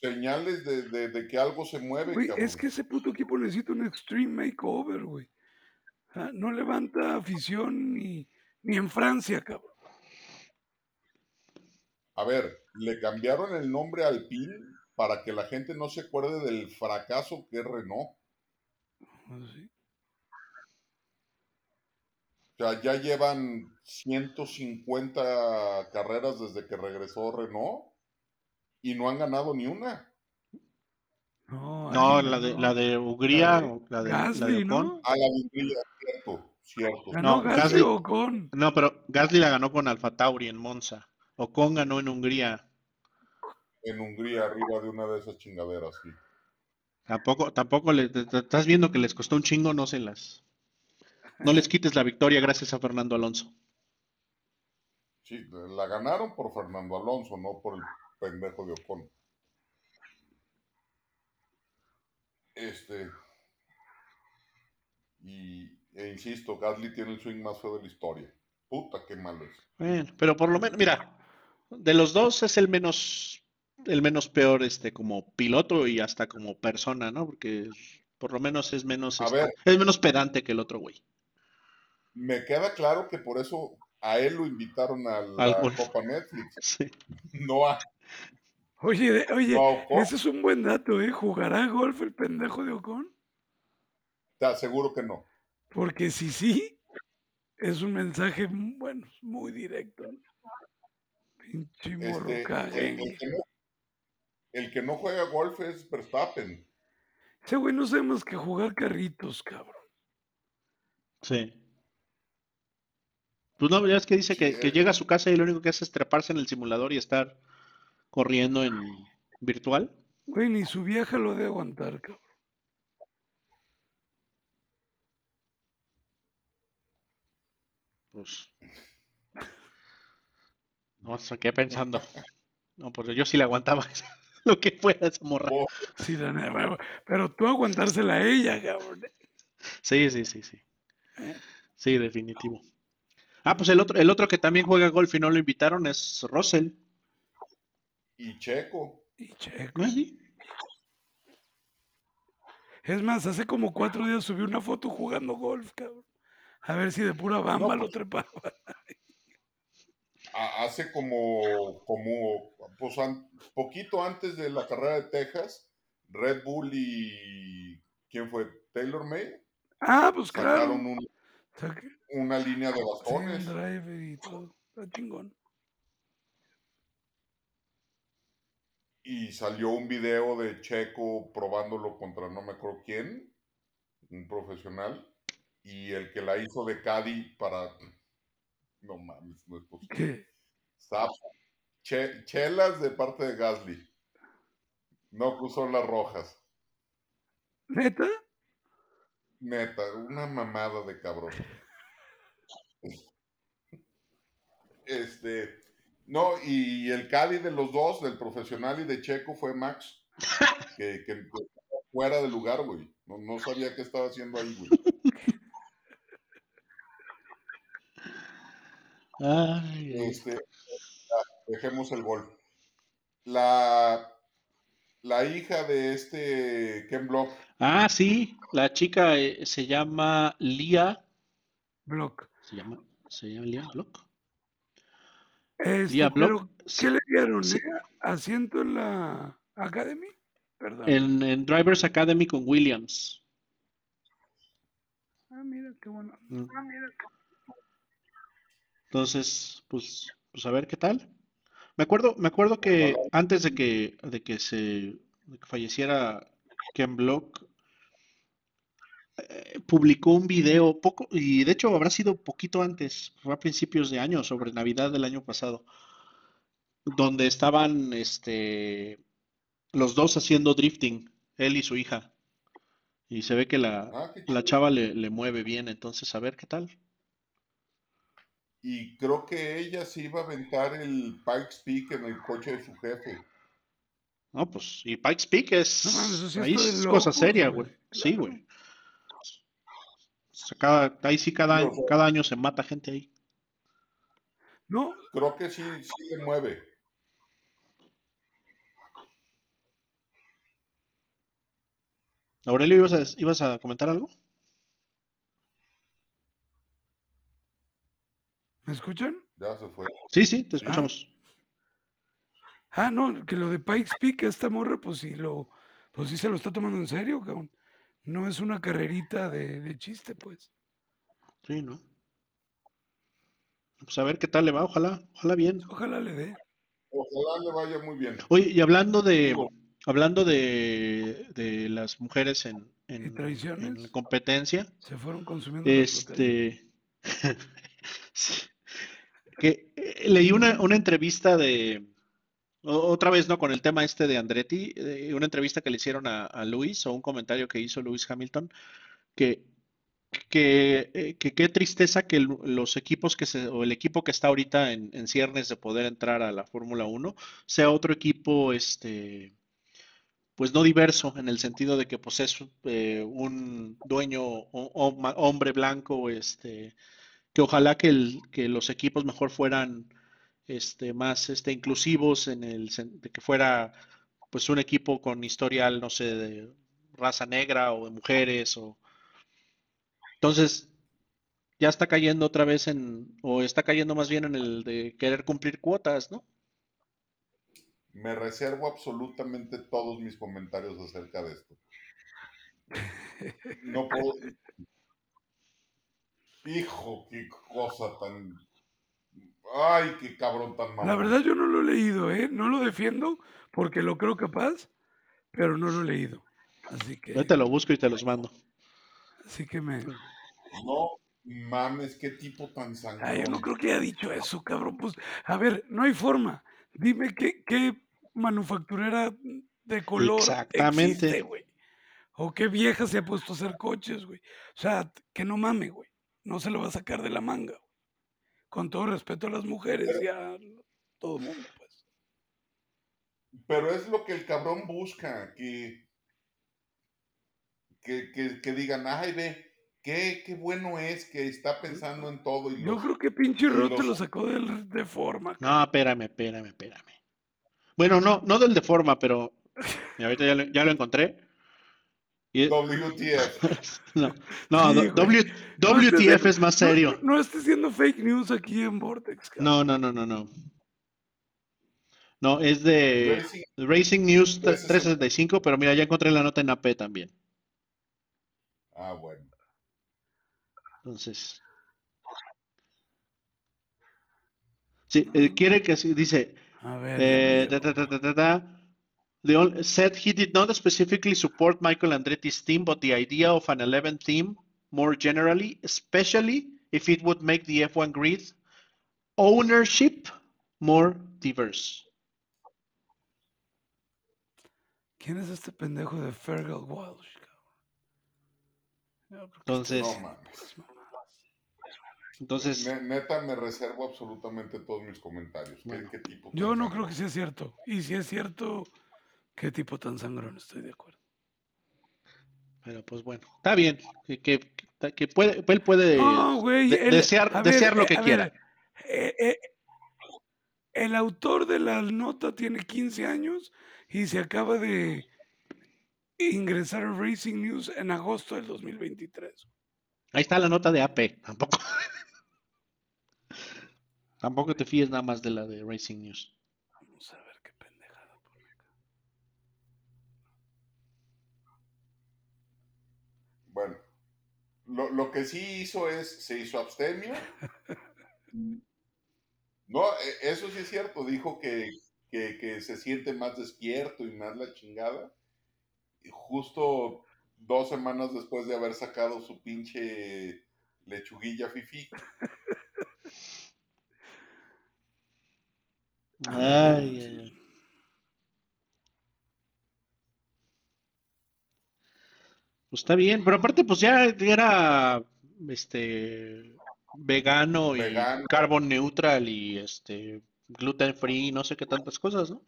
Señales de, que algo se mueve. es que ese puto equipo necesita un extreme makeover, güey. no levanta afición ni, ni en Francia, cabrón. A ver, le cambiaron el nombre a Alpine para que la gente no se acuerde del fracaso que es Renault. Ah, ¿Sí? O sea, ya llevan 150 carreras desde que regresó Renault y no han ganado ni una. No, la, de, la de Hungría, la de, Gasly, ¿no? Ah, la de Hungría, cierto, cierto. no, Gasly, Ocon. No, pero Gasly la ganó con Alfa Tauri en Monza. Ocon ganó en Hungría. En Hungría, arriba de una de esas chingaderas, sí. Tampoco, tampoco le, estás viendo que les costó un chingo, no se las. No les quites la victoria gracias a Fernando Alonso. Sí, la ganaron por Fernando Alonso, no por el pendejo de Ocon. Este. Y, e insisto, Gasly tiene el swing más feo de la historia. Puta, qué malo es. Bueno, pero por lo menos, mira, de los dos es el menos, el menos peor, este, como piloto y hasta como persona, ¿no? Porque por lo menos es menos, este, es menos pedante que el otro güey me queda claro que por eso a él lo invitaron a la Copa Netflix. No a. Oye, oye, ese es un buen dato, ¿eh? ¿Jugará golf el pendejo de Ocon? Te aseguro que no. Porque si sí, es un mensaje, bueno, muy directo. Pinche este, el, que no, el que no juega golf es Verstappen. Ese güey no sabemos que jugar carritos, cabrón. Sí. Pues no, ya es que dice que, llega a su casa y lo único que hace es treparse en el simulador y estar corriendo en virtual. Güey, ni su vieja lo de aguantar, cabrón. Pues. No, se quedé pensando. No, porque yo sí le aguantaba lo que fuera esa morra. Oh. Sí, pero tú aguantársela a ella, cabrón. Sí, sí, sí, sí. Eh. Sí, definitivo. Ah, pues el otro, el otro que también juega golf y no lo invitaron es Russell. Y Checo. Y Checo. Es más, hace como cuatro días subí una foto jugando golf, cabrón. A ver si de pura bamba lo pues, trepaba. Hace como, como pues, poquito antes de la carrera de Texas, Red Bull y ¿quién fue? Taylor May. Ah, pues claro una línea de bastones. y todo. chingón. Y salió un video de Checo probándolo contra no me acuerdo quién, un profesional, y el que la hizo de Caddy para. No mames, no es posible. ¿Qué? chelas de parte de Gasly. No cruzó las rojas. ¿Neta? Neta, una mamada de cabrón. Este, no, y el Cadi de los dos, del profesional y de Checo, fue Max. Que, que, fuera de lugar, güey. No, sabía qué estaba haciendo ahí, güey. este, dejemos el gol. La, la hija de este Ken Block. Ah, sí, la chica eh, se llama Lia Block. ¿Se llama, se llama Lia Block? Este, pero, ¿Qué le dieron? Eh? ¿Asiento en la Academy? Perdón. En, Drivers Academy con Williams. Ah, mira, qué bueno. Mm. Ah, mira. Entonces, pues, pues a ver qué tal. Me acuerdo, me acuerdo que antes de que, de que se de que falleciera Ken Block eh, publicó un video poco, y de hecho habrá sido poquito antes, fue a principios de año, sobre Navidad del año pasado, donde estaban este, los dos haciendo drifting, él y su hija. Y se ve que la, Ah, la chava le, le mueve bien, entonces a ver qué tal. Y creo que ella se iba a aventar el Pikes Peak en el coche de su jefe. No, pues, y Pikes Peak es, No sí ahí es cosa seria, güey. Sí, güey. O sea, cada- ahí sí cada, Sí, o sea- cada año se mata gente ahí. No, Creo que sí, sí le mueve. Aurelio, ¿ibas a, ibas a comentar algo? ¿Me escuchan? Ya se fue. Sí, sí, te escuchamos. Ah, no, que lo de Pikes Peak, esta morra, pues sí, lo, pues sí se lo está tomando en serio, cabrón. No es una carrerita de, de chiste, pues. Sí, ¿no? Pues a ver qué tal le va, ojalá, ojalá bien. Ojalá le dé. Ojalá le vaya muy bien. Oye, y hablando de, Digo, hablando de, de las mujeres en, en, en la competencia, Se fueron consumiendo este, que eh, leí una, una entrevista de, otra vez, ¿no? Con el tema este de Andretti, eh, una entrevista que le hicieron a, Luis o un comentario que hizo Luis Hamilton, que, que, eh, qué tristeza que los equipos que se, o el equipo que está ahorita en, en ciernes de poder entrar a la Fórmula 1 sea otro equipo, este, pues no diverso, en el sentido de que pues es eh, un dueño hombre blanco, este, que ojalá que, el- que los equipos mejor fueran este, más este, inclusivos en el de que fuera pues un equipo con historial, no sé, de raza negra o de mujeres o entonces ya está cayendo otra vez en, o está cayendo más bien en el de querer cumplir cuotas, ¿no? me reservo absolutamente todos mis comentarios acerca de esto. No puedo. Hijo, qué cosa tan. Ay, qué cabrón tan malo. La verdad yo no lo he leído, ¿eh? No lo defiendo porque lo creo capaz, pero no lo he leído. Así que, Yo te lo busco y te los mando. así que me... No mames, qué tipo tan sangrón. Ay, yo no creo que haya dicho eso, cabrón. Pues, a ver, no hay forma. Dime qué, qué manufacturera de color Exactamente. existe, güey. O qué vieja se ha puesto a hacer coches, güey. O sea, que no mame, güey. No se lo va a sacar de la manga. Con todo respeto a las mujeres y a todo el mundo, pues. Pero es lo que el cabrón busca, que, que, que, que digan, ay, ve, qué, qué bueno es que está pensando en todo. Y Yo los- creo que pinche Rote los- lo sacó del- de forma. No, espérame, espérame, espérame. Bueno, no, no del de forma, pero y ahorita ya lo, ya lo encontré. Y- WTF. no, no, Sí. W- WTF es más serio. No, no estés haciendo fake news aquí en Vortex, cabrón. No, no, no, no, no. No, es de Racing- Racing News 365. 365, pero mira, ya encontré la nota en AP también. Ah, bueno. Entonces. Sí, eh, quiere que sí, dice, A ver. eh, ta, ta, ta, ol- said he did not specifically support Michael Andretti's team, but the idea of an 11 team more generally, especially if it would make the F1 grid ownership more diverse. ¿Quién es este pendejo de Fergal Walsh, cabrón? Yo creo que Entonces, No mames. estas mamadas. entonces, Ne- Neta, me reservo absolutamente todos mis comentarios. ¿Qué, Bueno. qué tipo Yo no creo que sea cierto. Y si es cierto, qué tipo tan sangrón, estoy de acuerdo. pero pues bueno, está bien, que, que, que puede, él puede No, güey. de- el- desear, ver, desear lo eh, que quiera. ver, eh, eh, el autor de la nota tiene 15 años y se acaba de ingresar a Racing News en agosto del 2023. Ahí está la nota de AP, tampoco. Tampoco te fíes nada más de la de Racing News. Vamos a ver qué pendejada. pone acá. Bueno, lo, lo que sí hizo es, se hizo abstemio. No, e- eso sí es cierto, dijo que, que, que se siente más despierto y más la chingada. justo dos semanas después de haber sacado su pinche lechuguilla fifi. Ay, ay, ay. Pues está bien, pero aparte pues ya era este vegano y Vegano. carbon neutral y este gluten free, no sé qué tantas cosas, ¿no?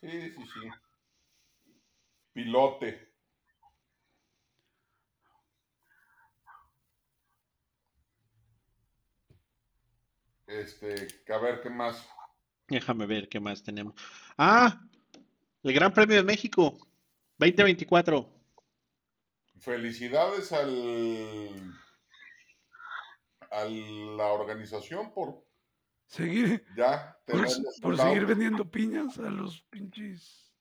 Sí, sí, sí. Pilote. Este, a ver qué más. Déjame ver qué más tenemos. Ah, el Gran Premio de México 2024. Felicidades al a la organización por Seguir, ya por, por seguir vendiendo piñas a los pinches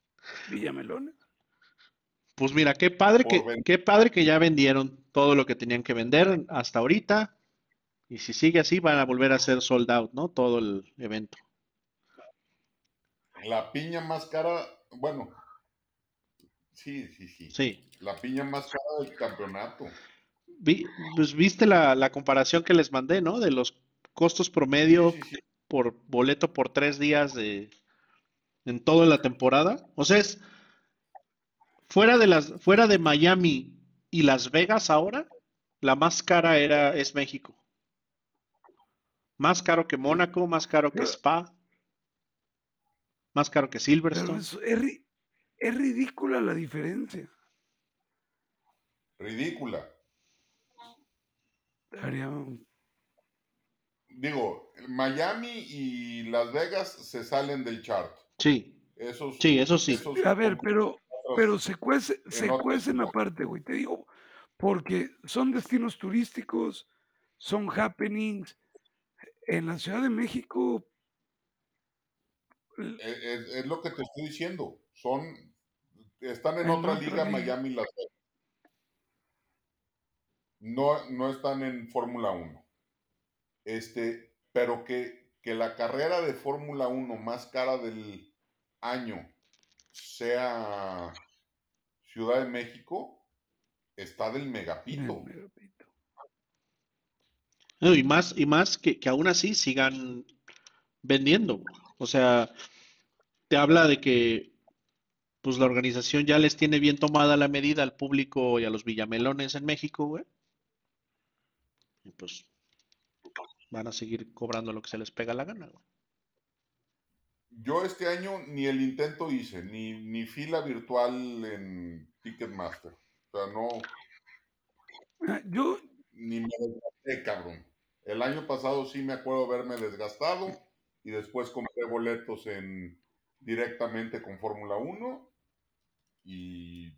villamelones. Pues mira, qué padre Por que, ven- qué padre que ya vendieron todo lo que tenían que vender hasta ahorita. Y si sigue así, van a volver a ser sold out, ¿no? Todo el evento. La piña más cara, bueno, sí, sí, sí. Sí. La piña más cara del campeonato. Vi- pues viste la, la comparación que les mandé, ¿no? De los costos promedio Sí, sí, sí. por boleto por tres días de, en toda la temporada. O sea, es fuera de las, fuera de Miami y Las Vegas ahora, la más cara era, es México. Más caro que Mónaco, más caro que Spa, más caro que Silverstone. es, es ridícula la diferencia. Ridícula. Haría- Digo, Miami y Las Vegas se salen del chart. Sí, Esos, sí, eso sí. esos A ver, pero, pero se cuece, se cuecen aparte, güey. Te digo, porque son destinos turísticos, son happenings. En la Ciudad de México, es, es- es lo que te estoy diciendo. Son, están en, En otra, liga, liga. Miami y Las Vegas. No, no están en Fórmula 1. Este, pero que, que la carrera de Fórmula 1 más cara del año sea Ciudad de México, está del megapito. No, y más, y más que, que aún así sigan vendiendo. O sea, te habla de que pues la organización ya les tiene bien tomada la medida al público y a los villamelones en México, güey. Y pues van a seguir cobrando lo que se les pega la gana, güey. Yo este año ni el intento hice, ni, ni fila virtual en Ticketmaster. O sea, no, Yo, ni me desgasté, cabrón. El año pasado sí me acuerdo haberme desgastado y después compré boletos en directamente con Fórmula 1 y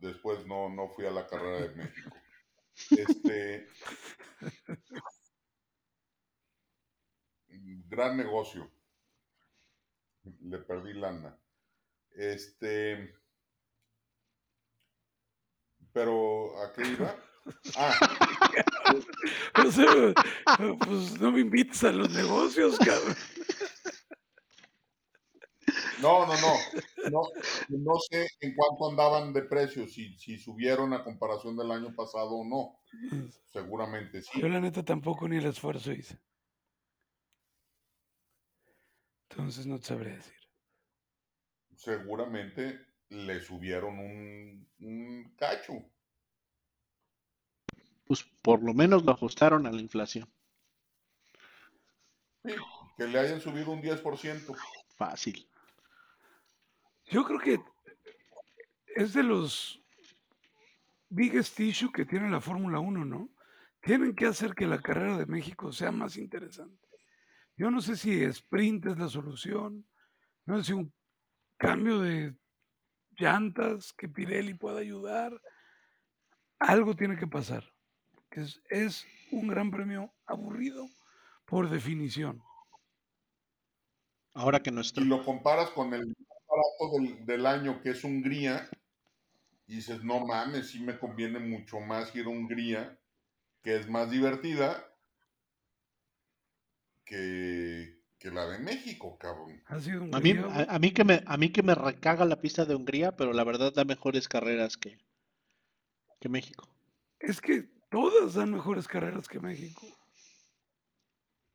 después no, no fui a la carrera de México. Este gran negocio. Le perdí lana. Este pero ¿a qué iba? Ah, pues no me invites a los negocios, cabrón. No, no, no. No, no sé en cuánto andaban de precio, si, si subieron a comparación del año pasado o no. Seguramente sí. Yo la neta tampoco ni el esfuerzo hice. Entonces no te sabré decir. Seguramente le subieron un, un cacho. Pues por lo menos lo ajustaron a la inflación. Sí, que le hayan subido un 10%. Fácil. Yo creo que es de los biggest issue que tiene la Fórmula 1, ¿no? Tienen que hacer que la carrera de México sea más interesante. Yo no sé si sprint es la solución, no sé si un cambio de llantas que Pirelli pueda ayudar. Algo tiene que pasar. Que es, es un gran premio aburrido por definición. Ahora que Y nuestro, lo comparas con el barato del, del año, que es Hungría, y dices, no mames, sí me conviene mucho más ir a Hungría, que es más divertida que, que la de México, cabrón. Ha sido un A mí, a, a mí que me, a mí que me recaga la pista de Hungría, pero la verdad da mejores carreras que, que México. Es que todas dan mejores carreras que México.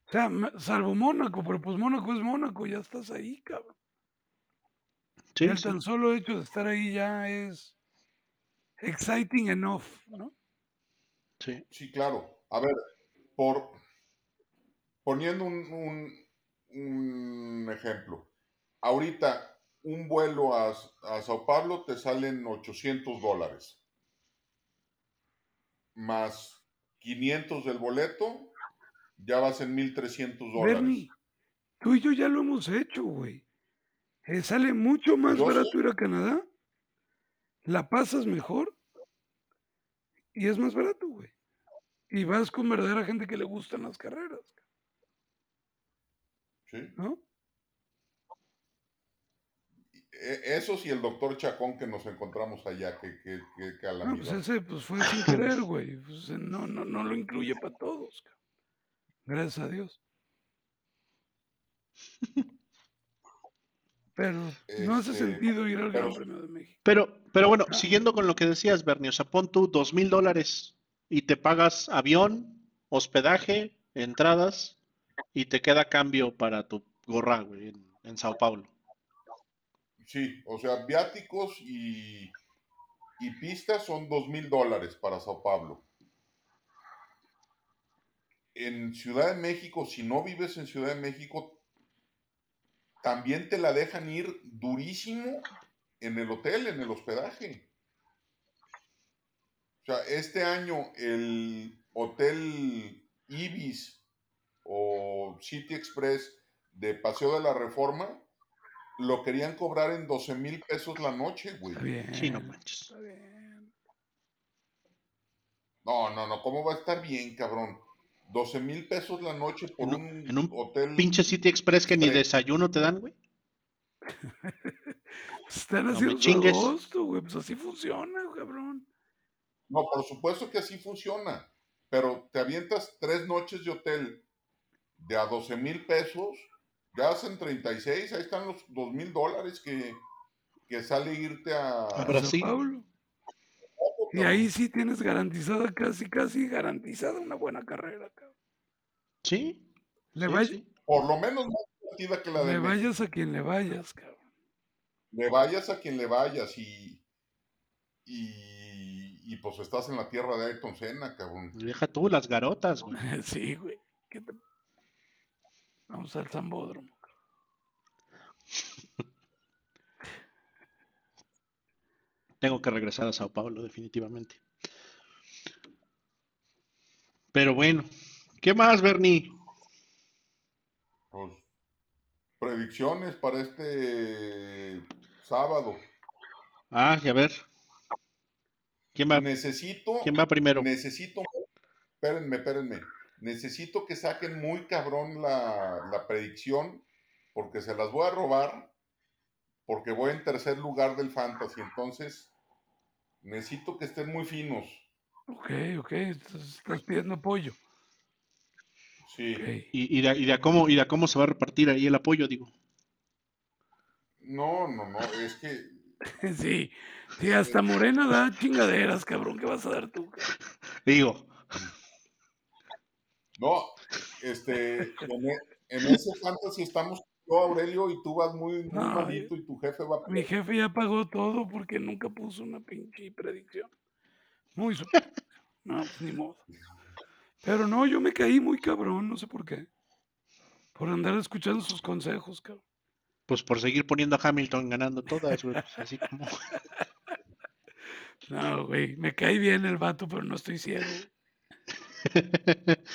O sea, salvo Mónaco, pero pues Mónaco es Mónaco, ya estás ahí, cabrón. Sí, el sí. tan solo hecho de estar ahí ya es exciting enough, ¿no? sí. Sí, claro. A ver, por poniendo un, un- un ejemplo. Ahorita, un vuelo a, a Sao Paulo te salen 800 dólares. Más 500 del boleto, ya vas en 1300 dólares. Bernie, tú y yo ya lo hemos hecho, güey. Eh, sale mucho más barato sí. ir a Canadá, la pasas mejor y es más barato, güey. Y vas con verdadera gente que le gustan las carreras, ¿sí? ¿no? E- Esos y el doctor Chacón que nos encontramos allá, que, que, que, que No, calamidad. pues ese pues fue sin querer, güey. Pues, eh, no, no, no lo incluye para todos. cabrón. Gracias a Dios. Pero no hace Este, sentido ir al Gran Premio de México. Pero, pero bueno, Ah. siguiendo con lo que decías, Bernie, o sea, pon tú dos mil dólares y te pagas avión, hospedaje, entradas y te queda cambio para tu gorra, güey, en, en Sao Paulo. Sí, o sea, viáticos y, y pistas son dos mil dólares para Sao Paulo. En Ciudad de México, si no vives en Ciudad de México, también te la dejan ir durísimo en el hotel, en el hospedaje. O sea, este año el hotel Ibis o City Express de Paseo de la Reforma lo querían cobrar en 12 mil pesos la noche, güey. Está bien. Sí, no manches. Está bien. No, no, no, ¿cómo va a estar bien, cabrón? 12 mil pesos la noche por En un, en un hotel. Pinche City Express que ni desayuno te dan, güey. Están No me haciendo chingues. agosto, güey. Pues así funciona, cabrón. No, por supuesto que así funciona, pero te avientas tres noches de hotel de a 12 mil pesos, ya hacen 36, ahí están los 2 mil dólares que, que sale irte a... A Brasil. Paulo. Y ahí sí tienes garantizada, casi, casi garantizada una buena carrera, cabrón. Sí. Le, sí. Por lo menos más divertida que la de le México. vayas a quien le vayas, cabrón. Le vayas a quien le vayas y, y, y pues estás en la tierra de Ayrton Senna, cabrón. Deja tú las garotas, güey. Sí, güey. ¿Qué te- Vamos al Zambódromo. Tengo que regresar a Sao Paulo, definitivamente. Pero bueno, ¿qué más, Bernie? Pues, predicciones para este sábado. Ah, y a ver. ¿Quién va, Necesito, quién va primero? necesito, espérenme, espérenme. Necesito que saquen muy cabrón la, la predicción, porque se las voy a robar, porque voy en tercer lugar del Fantasy. Entonces, necesito que estén muy finos. Ok, ok. Estás, estás pidiendo apoyo. Sí. Ok. Y, y de, y de cómo, y de cómo se va a repartir ahí el apoyo, digo. No, no, no, es que Sí. Sí, hasta Morena da chingaderas, cabrón. ¿Qué vas a dar tú? Digo, No, este, en, e- en ese fantasy estamos yo, Aurelio, y tú vas muy, muy No, malito y tu jefe va Mi jefe ya pagó todo porque nunca puso una pinche predicción. Muy su... No, pues ni modo. Pero no, yo me caí muy cabrón, no sé por qué. Por andar escuchando sus consejos, cabrón. pues por seguir poniendo a Hamilton ganando todas, güey. pues así como. No, güey, me cae bien el vato, pero no estoy ciego.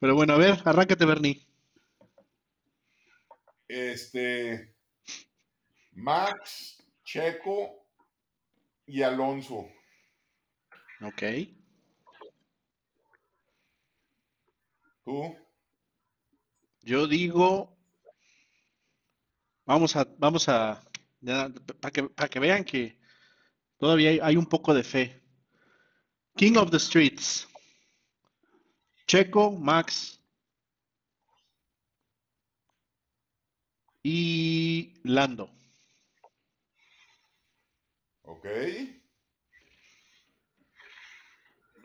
Pero bueno, a ver, arráncate, Bernie. Este, Max, Checo y Alonso. Ok. ¿Tú? Yo digo. Vamos a, vamos a. Para que, para que vean que todavía hay, hay un poco de fe. King of the Streets. Checo, Max. Y Lando. Ok.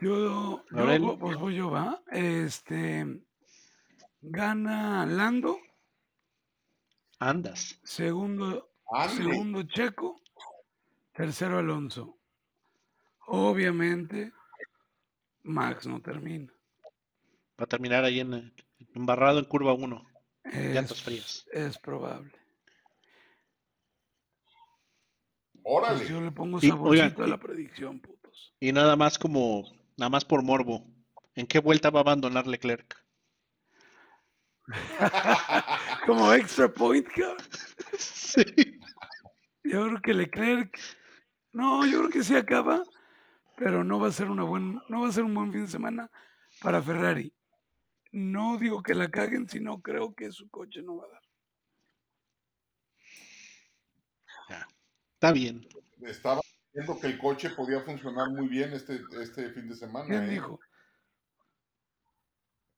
Yo, pues voy yo, va. Este gana Lando, Andas. segundo, Ande. segundo Checo, tercero Alonso. Obviamente, Max no termina. Va a terminar ahí en, el- embarrado en curva 1. Llantas Es, frías. es probable. Órale. Pues yo le pongo Y, saborcito a la predicción, putos. Y nada más como, nada más por morbo. ¿En qué vuelta va a abandonar Leclerc? Como extra point, cabrón. Sí. Yo creo que Leclerc. No, yo creo que sí acaba, pero no va a ser una buen, no va a ser un buen fin de semana para Ferrari. No digo que la caguen, sino creo que su coche no va a dar. Ya. Está bien. Estaba diciendo que el coche podía funcionar muy bien este, este fin de semana. ¿Quién ¿eh? dijo?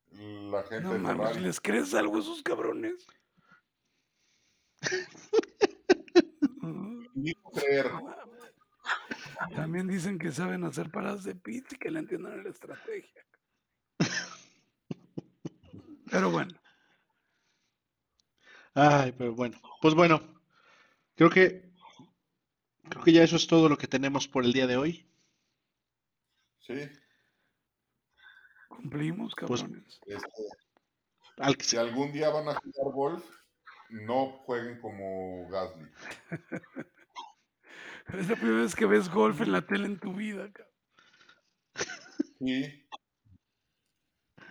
La gente No de mames, Ferrari. ¿les crees algo a esos cabrones? Dijo creer. También dicen que saben hacer paradas de pit y que le entienden la estrategia. Pero bueno, Ay, pero bueno. Pues bueno. Creo que creo que ya eso es todo lo que tenemos por el día de hoy. Sí. cumplimos, Pues- cabrones. Este, si algún día van a jugar golf, no jueguen como Gasly. Es la primera vez que ves golf en la tele en tu vida, cabrón. Sí.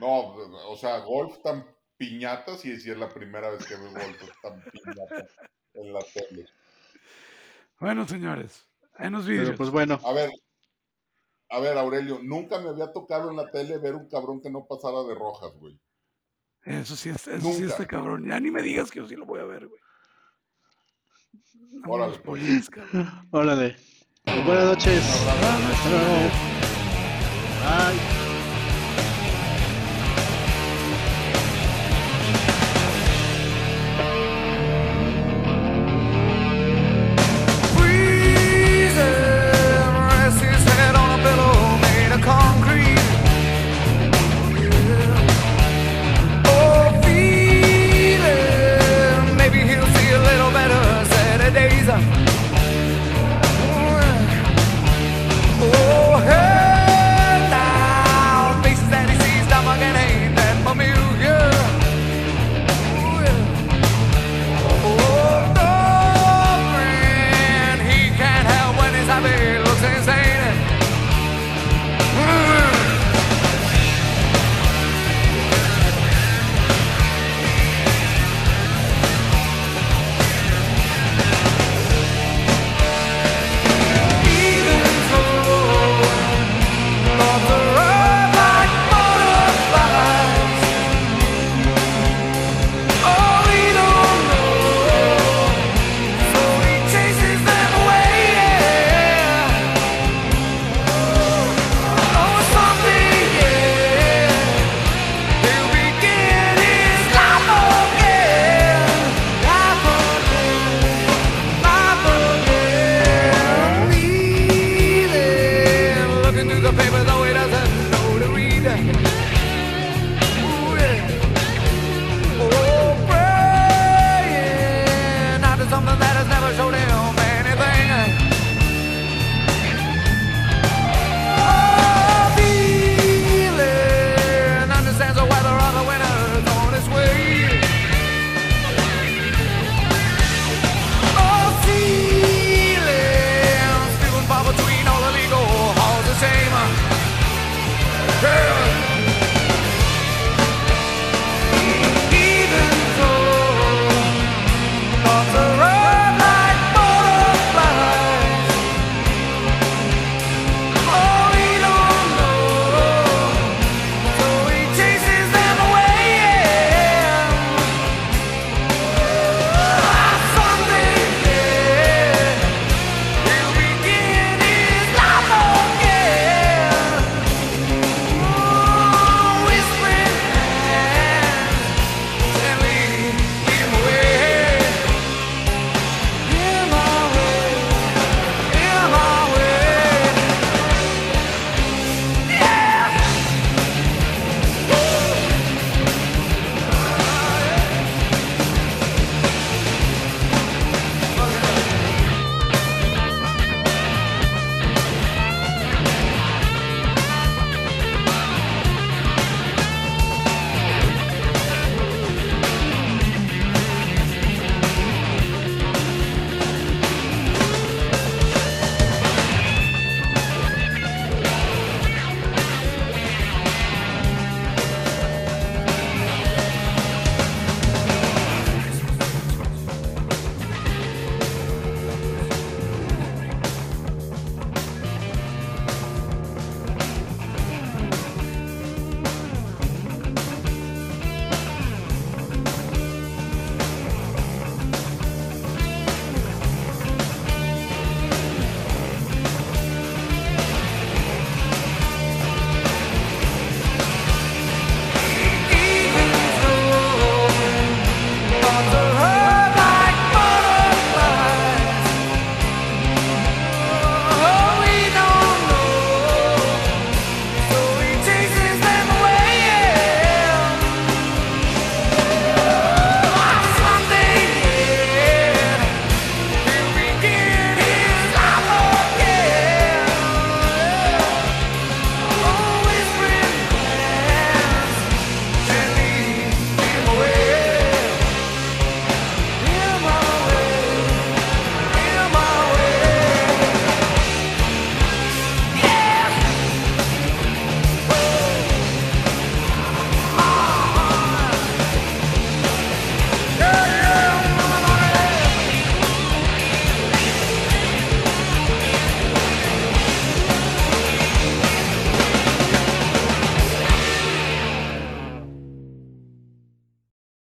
No, o sea, golf tan piñata, sí, sí es la primera vez que veo golf tan piñata en la tele. Bueno, señores, ahí nos Pero vídeos. pues bueno. A ver, a ver, Aurelio, nunca me había tocado en la tele ver un cabrón que no pasara de rojas, güey. Eso sí, es- eso sí Nunca. está cabrón. Ya ni me digas que yo sí lo voy a ver, güey. No, Órale, los pues. polis, cabrón. Órale. Buenas noches. Un abrazo. Hasta luego. Bye.